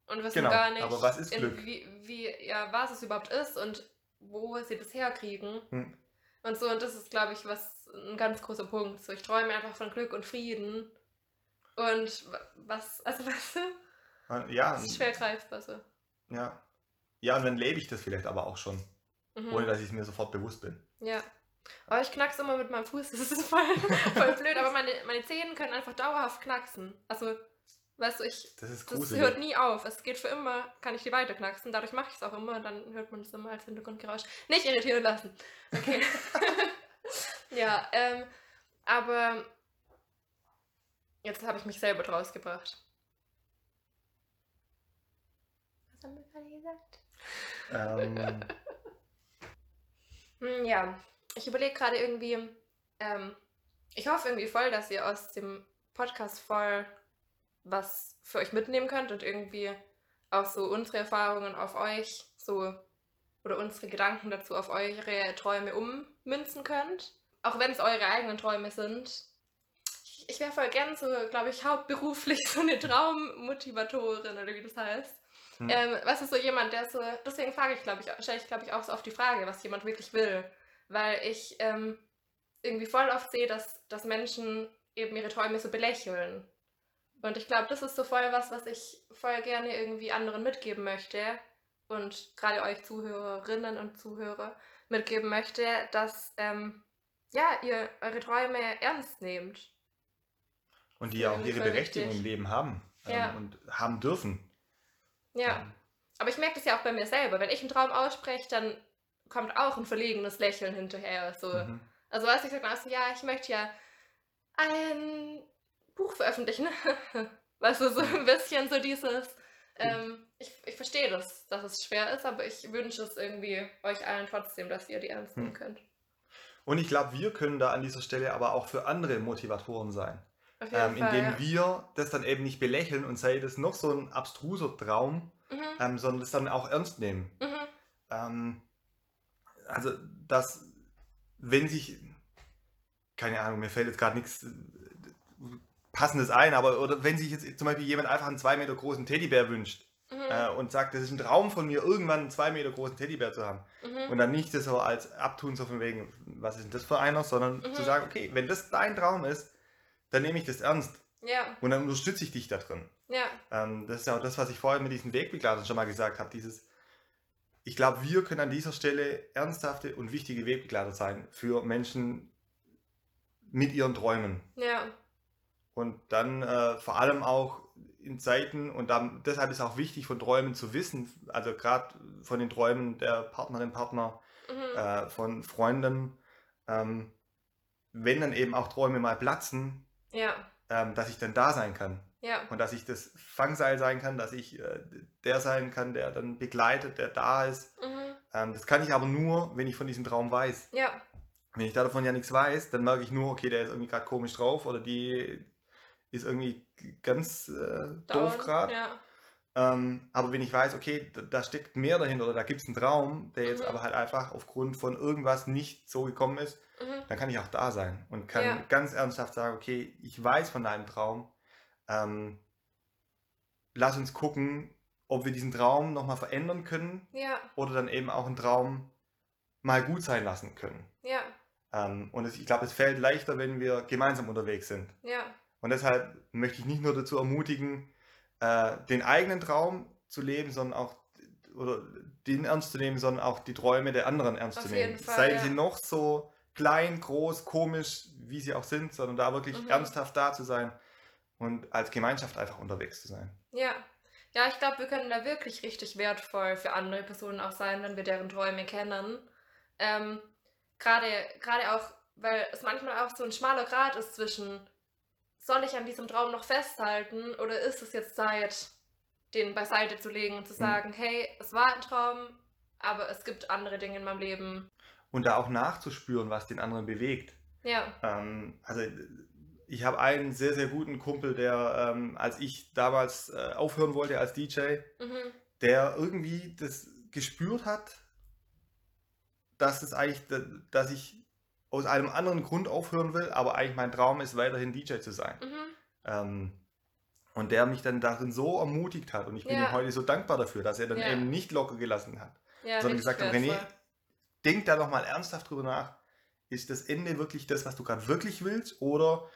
[SPEAKER 2] und wissen
[SPEAKER 3] Genau,
[SPEAKER 2] gar nicht,
[SPEAKER 3] aber was ist
[SPEAKER 2] in-
[SPEAKER 3] Glück?
[SPEAKER 2] Wie, wie, ja, was es überhaupt ist und wo sie das herkriegen.
[SPEAKER 3] Hm.
[SPEAKER 2] Und so, und das ist, glaube ich, was ein ganz großer Punkt. So, ich träume einfach von Glück und Frieden. Und wa- was, also weißt du,
[SPEAKER 3] ja,
[SPEAKER 2] das ist schwer greifbar so.
[SPEAKER 3] ja. Ja, und dann lebe ich das vielleicht aber auch schon,
[SPEAKER 2] Mhm.
[SPEAKER 3] ohne dass ich es mir sofort bewusst bin.
[SPEAKER 2] Ja. Aber ich knackse immer mit meinem Fuß. Das ist voll, voll blöd, aber meine, meine Zähne können einfach dauerhaft knacksen. Also, weißt du, ich.
[SPEAKER 3] Das ist
[SPEAKER 2] Das
[SPEAKER 3] gruselig.
[SPEAKER 2] hört nie auf. Es geht für immer, kann ich die weiter knacksen. Dadurch mache ich es auch immer dann hört man es immer als Hintergrundgeräusch. Nicht irritieren lassen. Okay. ja, ähm, aber jetzt habe ich mich selber draus gebracht. Was haben wir gerade gesagt?
[SPEAKER 3] Ähm,
[SPEAKER 2] Hm, ja, ich überlege gerade irgendwie, ähm, ich hoffe irgendwie voll, dass ihr aus dem Podcast voll was für euch mitnehmen könnt und irgendwie auch so unsere Erfahrungen auf euch so oder unsere Gedanken dazu auf eure Träume ummünzen könnt. Auch wenn es eure eigenen Träume sind. Ich, ich wäre voll gern so, glaube ich, hauptberuflich so eine Traummotivatorin oder wie das heißt.
[SPEAKER 3] Hm.
[SPEAKER 2] Ähm, was ist so jemand, der so, deswegen frage ich, glaube ich, stelle ich, glaube ich, auch so oft die Frage, was jemand wirklich will. Weil ich ähm, irgendwie voll oft sehe, dass, dass Menschen eben ihre Träume so belächeln. Und ich glaube, das ist so voll was, was ich voll gerne irgendwie anderen mitgeben möchte und gerade euch Zuhörerinnen und Zuhörer mitgeben möchte, dass ähm, ja, ihr eure Träume ernst nehmt.
[SPEAKER 3] und die
[SPEAKER 2] Ja,
[SPEAKER 3] auch ihre Berechtigung
[SPEAKER 2] wichtig.
[SPEAKER 3] im Leben haben ähm,
[SPEAKER 2] Ja.
[SPEAKER 3] und haben dürfen.
[SPEAKER 2] Ja.
[SPEAKER 3] Ähm,
[SPEAKER 2] Aber ich merke das ja auch bei mir selber. Wenn ich einen Traum ausspreche, dann kommt auch ein verlegenes Lächeln hinterher. So.
[SPEAKER 3] mhm.
[SPEAKER 2] Also weißt du, ich sag mal so, ja, ich möchte ja ein Buch veröffentlichen. weißt du, so ein bisschen so dieses, ähm, ich, ich verstehe das, dass es schwer ist, aber ich wünsche es irgendwie euch allen trotzdem, dass ihr die ernst nehmen
[SPEAKER 3] Hm.
[SPEAKER 2] könnt.
[SPEAKER 3] Und ich glaube, wir können da an dieser Stelle aber auch für andere Motivatoren sein. Ähm,
[SPEAKER 2] Fall.
[SPEAKER 3] indem
[SPEAKER 2] ja.
[SPEAKER 3] wir das dann eben nicht belächeln und sei das noch so ein abstruser Traum,
[SPEAKER 2] Mhm,
[SPEAKER 3] ähm, sondern das dann auch ernst nehmen.
[SPEAKER 2] mhm,
[SPEAKER 3] Ähm, also, dass, wenn sich, keine Ahnung, mir fällt jetzt gerade nichts passen das ein, aber oder wenn sich jetzt zum Beispiel jemand einfach einen zwei Meter großen Teddybär wünscht
[SPEAKER 2] Mhm.
[SPEAKER 3] äh, und sagt, das ist ein Traum von mir, irgendwann einen zwei Meter großen Teddybär zu haben
[SPEAKER 2] Mhm.
[SPEAKER 3] und dann nicht das so als abtun, so von wegen, was ist denn das für einer, sondern
[SPEAKER 2] Mhm.
[SPEAKER 3] zu sagen, okay, wenn das dein Traum ist, dann nehme ich das ernst
[SPEAKER 2] Ja,
[SPEAKER 3] und dann unterstütze ich dich da drin.
[SPEAKER 2] ja,
[SPEAKER 3] Ähm, das ist ja auch das, was ich vorher mit diesen Wegbegleitern schon mal gesagt habe. Dieses, ich glaube, wir können an dieser Stelle ernsthafte und wichtige Wegbegleiter sein für Menschen mit ihren Träumen.
[SPEAKER 2] ja,
[SPEAKER 3] Und dann äh, vor allem auch in Zeiten, und dann, deshalb ist auch wichtig, von Träumen zu wissen, also gerade von den Träumen der Partnerin, Partner,
[SPEAKER 2] mhm.
[SPEAKER 3] äh, von Freunden, ähm, wenn dann eben auch Träume mal platzen,
[SPEAKER 2] ja,
[SPEAKER 3] ähm, dass ich dann da sein kann.
[SPEAKER 2] ja,
[SPEAKER 3] Und dass ich das Fangseil sein kann, dass ich äh, der sein kann, der dann begleitet, der da ist.
[SPEAKER 2] mhm.
[SPEAKER 3] Ähm, das kann ich aber nur, wenn ich von diesem Traum weiß.
[SPEAKER 2] ja,
[SPEAKER 3] Wenn ich davon ja nichts weiß, dann merke ich nur, okay, der ist irgendwie gerade komisch drauf oder die ist irgendwie ganz äh, doof gerade.
[SPEAKER 2] Ja,
[SPEAKER 3] Ähm, aber wenn ich weiß, okay, da, da steckt mehr dahinter oder da gibt es einen Traum, der jetzt
[SPEAKER 2] Mhm.
[SPEAKER 3] aber halt einfach aufgrund von irgendwas nicht so gekommen ist,
[SPEAKER 2] mhm.
[SPEAKER 3] dann kann ich auch da sein und kann
[SPEAKER 2] Ja.
[SPEAKER 3] ganz ernsthaft sagen, okay, ich weiß von deinem Traum. Ähm, lass uns gucken, ob wir diesen Traum nochmal verändern können
[SPEAKER 2] ja,
[SPEAKER 3] oder dann eben auch einen Traum mal gut sein lassen können.
[SPEAKER 2] ja,
[SPEAKER 3] Ähm, und es, ich glaube, es fällt leichter, wenn wir gemeinsam unterwegs sind.
[SPEAKER 2] ja,
[SPEAKER 3] Und deshalb möchte ich nicht nur dazu ermutigen, äh, den eigenen Traum zu leben, sondern auch oder den ernst zu nehmen, sondern auch die Träume der anderen ernst
[SPEAKER 2] Auf
[SPEAKER 3] zu nehmen.
[SPEAKER 2] Fall,
[SPEAKER 3] Seien
[SPEAKER 2] ja.
[SPEAKER 3] sie noch so klein, groß, komisch, wie sie auch sind, sondern da wirklich
[SPEAKER 2] Mhm.
[SPEAKER 3] ernsthaft da zu sein und als Gemeinschaft einfach unterwegs zu sein.
[SPEAKER 2] ja. Ja, ich glaube, wir können da wirklich richtig wertvoll für andere Personen auch sein, wenn wir deren Träume kennen. Ähm, Gerade gerade auch, weil es manchmal auch so ein schmaler Grat ist zwischen, soll ich an diesem Traum noch festhalten oder ist es jetzt Zeit, den beiseite zu legen und zu
[SPEAKER 3] Mhm.
[SPEAKER 2] sagen, hey, es war ein Traum, aber es gibt andere Dinge in meinem Leben.
[SPEAKER 3] Und da auch nachzuspüren, was den anderen bewegt.
[SPEAKER 2] Ja,
[SPEAKER 3] Ähm, also ich habe einen sehr, sehr guten Kumpel, der, ähm, als ich damals äh, aufhören wollte als DJ,
[SPEAKER 2] mhm.
[SPEAKER 3] der irgendwie das gespürt hat, dass es eigentlich, dass ich aus einem anderen Grund aufhören will, aber eigentlich mein Traum ist, weiterhin DJ zu sein.
[SPEAKER 2] Mhm.
[SPEAKER 3] Ähm, und der mich dann darin so ermutigt hat und ich bin
[SPEAKER 2] Ja.
[SPEAKER 3] ihm heute so dankbar dafür, dass er dann
[SPEAKER 2] Ja.
[SPEAKER 3] eben nicht locker gelassen hat,
[SPEAKER 2] ja
[SPEAKER 3] sondern gesagt hat, René, denk da noch mal ernsthaft drüber nach. Ist das Ende wirklich das, was du gerade wirklich willst oder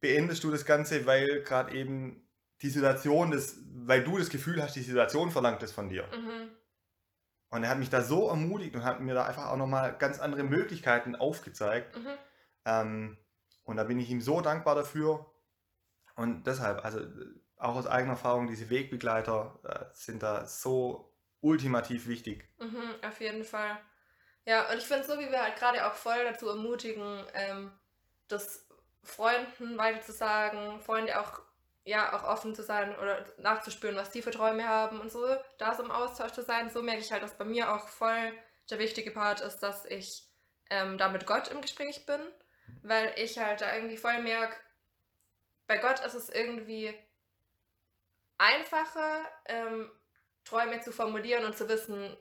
[SPEAKER 3] beendest du das Ganze, weil gerade eben die Situation, das, weil du das Gefühl hast, die Situation verlangt es von dir.
[SPEAKER 2] Mhm.
[SPEAKER 3] Und er hat mich da so ermutigt und hat mir da einfach auch nochmal ganz andere Möglichkeiten aufgezeigt.
[SPEAKER 2] Mhm.
[SPEAKER 3] Ähm, und da bin ich ihm so dankbar dafür. Und deshalb, also auch aus eigener Erfahrung, diese Wegbegleiter äh, sind da so ultimativ wichtig.
[SPEAKER 2] Mhm, auf jeden Fall. Ja, und ich finde so, wie wir halt gerade auch voll dazu ermutigen, ähm, das Freunden weiter zu sagen, Freunde auch, ja, auch offen zu sein oder nachzuspüren, was die für Träume haben und so, da so im Austausch zu sein. So merke ich halt, dass bei mir auch voll der wichtige Part ist, dass ich ähm, da mit Gott im Gespräch bin, weil ich halt da irgendwie voll merke, bei Gott ist es irgendwie einfacher, ähm, Träume zu formulieren und zu wissen,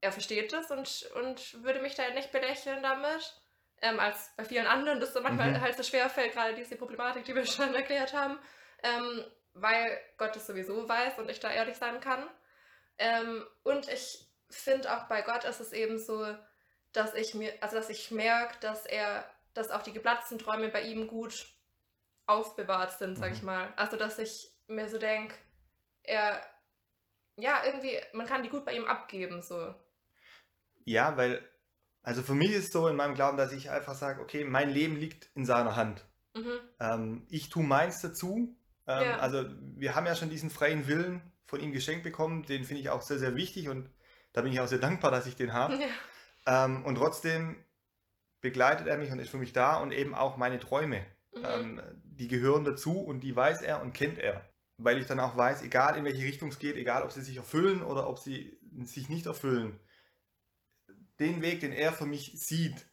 [SPEAKER 2] er versteht es und, und würde mich da halt nicht belächeln damit, ähm, als bei vielen anderen das so manchmal
[SPEAKER 3] Mhm.
[SPEAKER 2] halt so schwer fällt, gerade diese Problematik, die wir schon erklärt haben, ähm, weil Gott es sowieso weiß und ich da ehrlich sein kann. Ähm, und ich finde auch bei Gott ist es eben so, dass ich mir, also dass ich merke, dass er, dass auch die geplatzten Träume bei ihm gut aufbewahrt sind, sag
[SPEAKER 3] Mhm.
[SPEAKER 2] ich mal. Also dass ich mir so denke, er, ja, irgendwie, man kann die gut bei ihm abgeben, so.
[SPEAKER 3] Ja, weil, also für mich ist es so in meinem Glauben, dass ich einfach sage, okay, mein Leben liegt in seiner Hand.
[SPEAKER 2] Mhm.
[SPEAKER 3] Ähm, ich tue meins dazu. Ähm,
[SPEAKER 2] Ja.
[SPEAKER 3] Also wir haben ja schon diesen freien Willen von ihm geschenkt bekommen. Den finde ich auch sehr, sehr wichtig und da bin ich auch sehr dankbar, dass ich den habe.
[SPEAKER 2] Ja.
[SPEAKER 3] Ähm, und trotzdem begleitet er mich und ist für mich da und eben auch meine Träume.
[SPEAKER 2] Mhm.
[SPEAKER 3] Ähm, die gehören dazu und die weiß er und kennt er. Weil ich dann auch weiß, egal in welche Richtung es geht, egal ob sie sich erfüllen oder ob sie sich nicht erfüllen, den Weg, den er für mich sieht,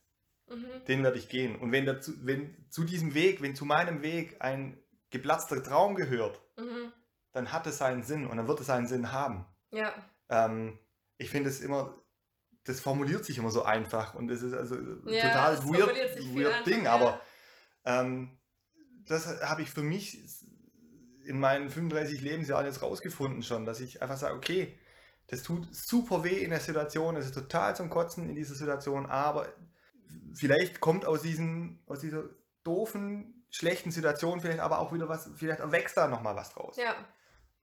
[SPEAKER 2] Mhm.
[SPEAKER 3] den werde ich gehen. Und wenn, dazu, wenn zu diesem Weg, wenn zu meinem Weg ein geplatzter Traum gehört,
[SPEAKER 2] Mhm.
[SPEAKER 3] dann hat es seinen Sinn und dann wird es seinen Sinn haben.
[SPEAKER 2] Ja.
[SPEAKER 3] Ähm, ich finde es immer, das formuliert sich immer so einfach und es ist also
[SPEAKER 2] Ja,
[SPEAKER 3] total weird, weird Ding, aber ähm, das habe ich für mich in meinen 35 Lebensjahren jetzt rausgefunden schon, dass ich einfach sage, okay, das tut super weh in der Situation, es ist total zum Kotzen in dieser Situation, aber vielleicht kommt aus, diesen, aus dieser doofen, schlechten Situation vielleicht aber auch wieder was, vielleicht wächst da nochmal was draus.
[SPEAKER 2] Ja.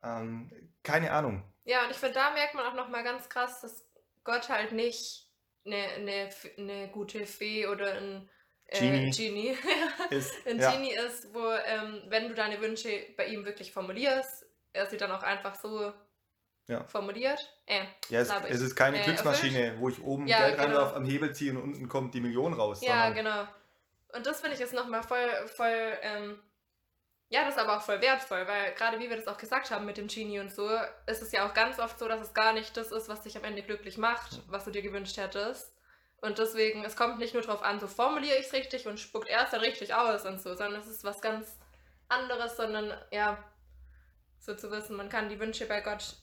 [SPEAKER 3] Ähm, keine Ahnung.
[SPEAKER 2] Ja, und ich finde, da merkt man auch nochmal ganz krass, dass Gott halt nicht eine, eine, eine gute Fee oder ein äh,
[SPEAKER 3] Genie.
[SPEAKER 2] Genie,
[SPEAKER 3] Ist,
[SPEAKER 2] ein
[SPEAKER 3] ja.
[SPEAKER 2] Genie ist, wo, ähm, wenn du deine Wünsche bei ihm wirklich formulierst, er sie dann auch einfach so
[SPEAKER 3] Ja.
[SPEAKER 2] formuliert. Äh,
[SPEAKER 3] Ja, es, es ist keine
[SPEAKER 2] Äh,
[SPEAKER 3] Glücksmaschine, wo ich oben
[SPEAKER 2] Ja,
[SPEAKER 3] Geld
[SPEAKER 2] genau.
[SPEAKER 3] reinwerf, am Hebel ziehe und unten kommt die Million raus.
[SPEAKER 2] Ja, genau. Und das finde ich jetzt nochmal voll, voll, ähm, ja, das ist aber auch voll wertvoll, weil gerade wie wir das auch gesagt haben mit dem Genie und so, ist es ja auch ganz oft so, dass es gar nicht das ist, was dich am Ende glücklich macht, was du dir gewünscht hättest. Und deswegen, es kommt nicht nur darauf an, so formuliere ich es richtig und spuckt erst dann richtig aus und so, sondern es ist was ganz anderes, sondern ja, so zu wissen, man kann die Wünsche bei Gott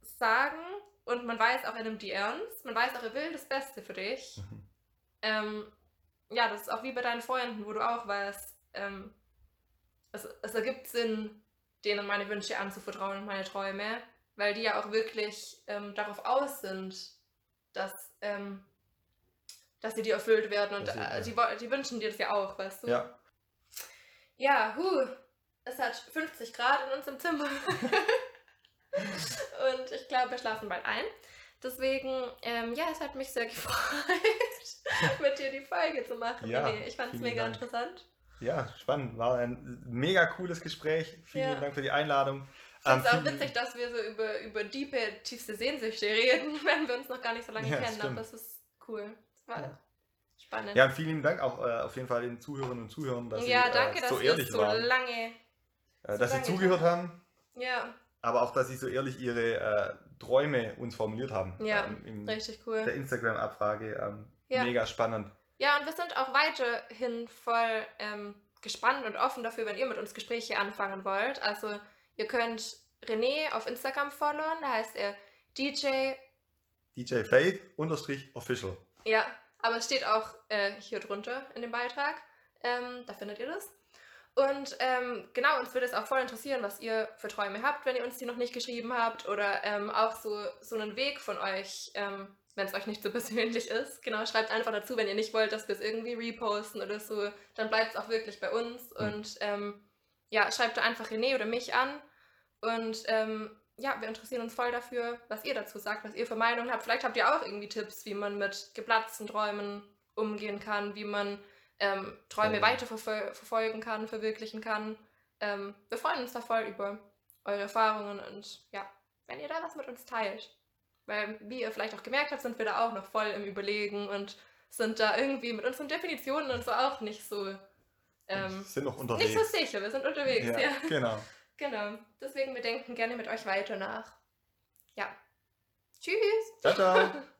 [SPEAKER 2] sagen und man weiß auch, er nimmt die ernst, man weiß auch, er will das Beste für dich.
[SPEAKER 3] Mhm.
[SPEAKER 2] Ähm, ja, das ist auch wie bei deinen Freunden, wo du auch weißt, ähm, es, es ergibt Sinn, denen meine Wünsche anzuvertrauen und meine Träume, weil die ja auch wirklich ähm, darauf aus sind, dass, ähm, dass sie dir erfüllt werden und äh, die, die wünschen dir das ja auch, weißt du?
[SPEAKER 3] Ja,
[SPEAKER 2] Ja, huh, es hat 50 Grad in unserem Zimmer. und ich glaube, wir schlafen bald ein. Deswegen, ähm, ja, es hat mich sehr gefreut, mit dir die Folge zu machen.
[SPEAKER 3] Ja,
[SPEAKER 2] René. ich fand es mega
[SPEAKER 3] Dank.
[SPEAKER 2] interessant.
[SPEAKER 3] ja, spannend. War ein mega cooles Gespräch. Vielen
[SPEAKER 2] Ja.
[SPEAKER 3] Dank für die Einladung.
[SPEAKER 2] Ich finde es
[SPEAKER 3] Ähm,
[SPEAKER 2] auch witzig, dass wir so über, über diepe, tiefste Sehnsüchte reden, wenn wir uns noch gar nicht so lange
[SPEAKER 3] Ja,
[SPEAKER 2] kennen.
[SPEAKER 3] stimmt.
[SPEAKER 2] Aber es ist cool. Es war
[SPEAKER 3] Ja.
[SPEAKER 2] spannend.
[SPEAKER 3] Ja, und vielen Dank auch äh, auf jeden Fall den Zuhörern und Zuhörern, dass
[SPEAKER 2] Ja,
[SPEAKER 3] sie
[SPEAKER 2] danke,
[SPEAKER 3] äh,
[SPEAKER 2] dass
[SPEAKER 3] so ehrlich
[SPEAKER 2] so
[SPEAKER 3] waren.
[SPEAKER 2] lange.
[SPEAKER 3] Äh,
[SPEAKER 2] so
[SPEAKER 3] dass sie
[SPEAKER 2] lange
[SPEAKER 3] zugehört haben,
[SPEAKER 2] Ja,
[SPEAKER 3] aber auch, dass sie so ehrlich ihre äh, Träume uns formuliert haben.
[SPEAKER 2] Ja,
[SPEAKER 3] ähm, in
[SPEAKER 2] richtig
[SPEAKER 3] der
[SPEAKER 2] cool.
[SPEAKER 3] Instagram-Abfrage. Ähm,
[SPEAKER 2] Ja.
[SPEAKER 3] Mega spannend.
[SPEAKER 2] Ja, und wir sind auch weiterhin voll ähm, gespannt und offen dafür, wenn ihr mit uns Gespräche anfangen wollt. Also, ihr könnt René auf Instagram followen, da heißt er DJ
[SPEAKER 3] DJ Faith unterstrich official.
[SPEAKER 2] Ja, aber es steht auch äh, hier drunter in dem Beitrag. Ähm, da findet ihr das. Und ähm, genau, uns würde es auch voll interessieren, was ihr für Träume habt, wenn ihr uns die noch nicht geschrieben habt. Oder ähm, auch so, so einen Weg von euch, ähm, wenn es euch nicht so persönlich ist. Genau, schreibt einfach dazu, wenn ihr nicht wollt, dass wir es irgendwie reposten oder so. Dann bleibt es auch wirklich bei uns.
[SPEAKER 3] Mhm.
[SPEAKER 2] Und ähm, ja, schreibt da einfach René oder mich an. Und ähm, ja, wir interessieren uns voll dafür, was ihr dazu sagt, was ihr für Meinungen habt. Vielleicht habt ihr auch irgendwie Tipps, wie man mit geplatzten Träumen umgehen kann, wie man ähm, Träume
[SPEAKER 3] Ja.
[SPEAKER 2] weiter verfolgen kann, verwirklichen kann. Ähm, wir freuen uns da voll über eure Erfahrungen und ja, wenn ihr da was mit uns teilt. Weil, wie ihr vielleicht auch gemerkt habt, sind wir da auch noch voll im Überlegen und sind da irgendwie mit unseren Definitionen und so auch nicht so, ähm,
[SPEAKER 3] sind noch unterwegs.
[SPEAKER 2] nicht so sicher. Wir sind unterwegs, ja.
[SPEAKER 3] ja, genau.
[SPEAKER 2] Genau. Deswegen, wir denken gerne mit euch weiter nach. Ja. Tschüss.
[SPEAKER 3] Ciao, ciao.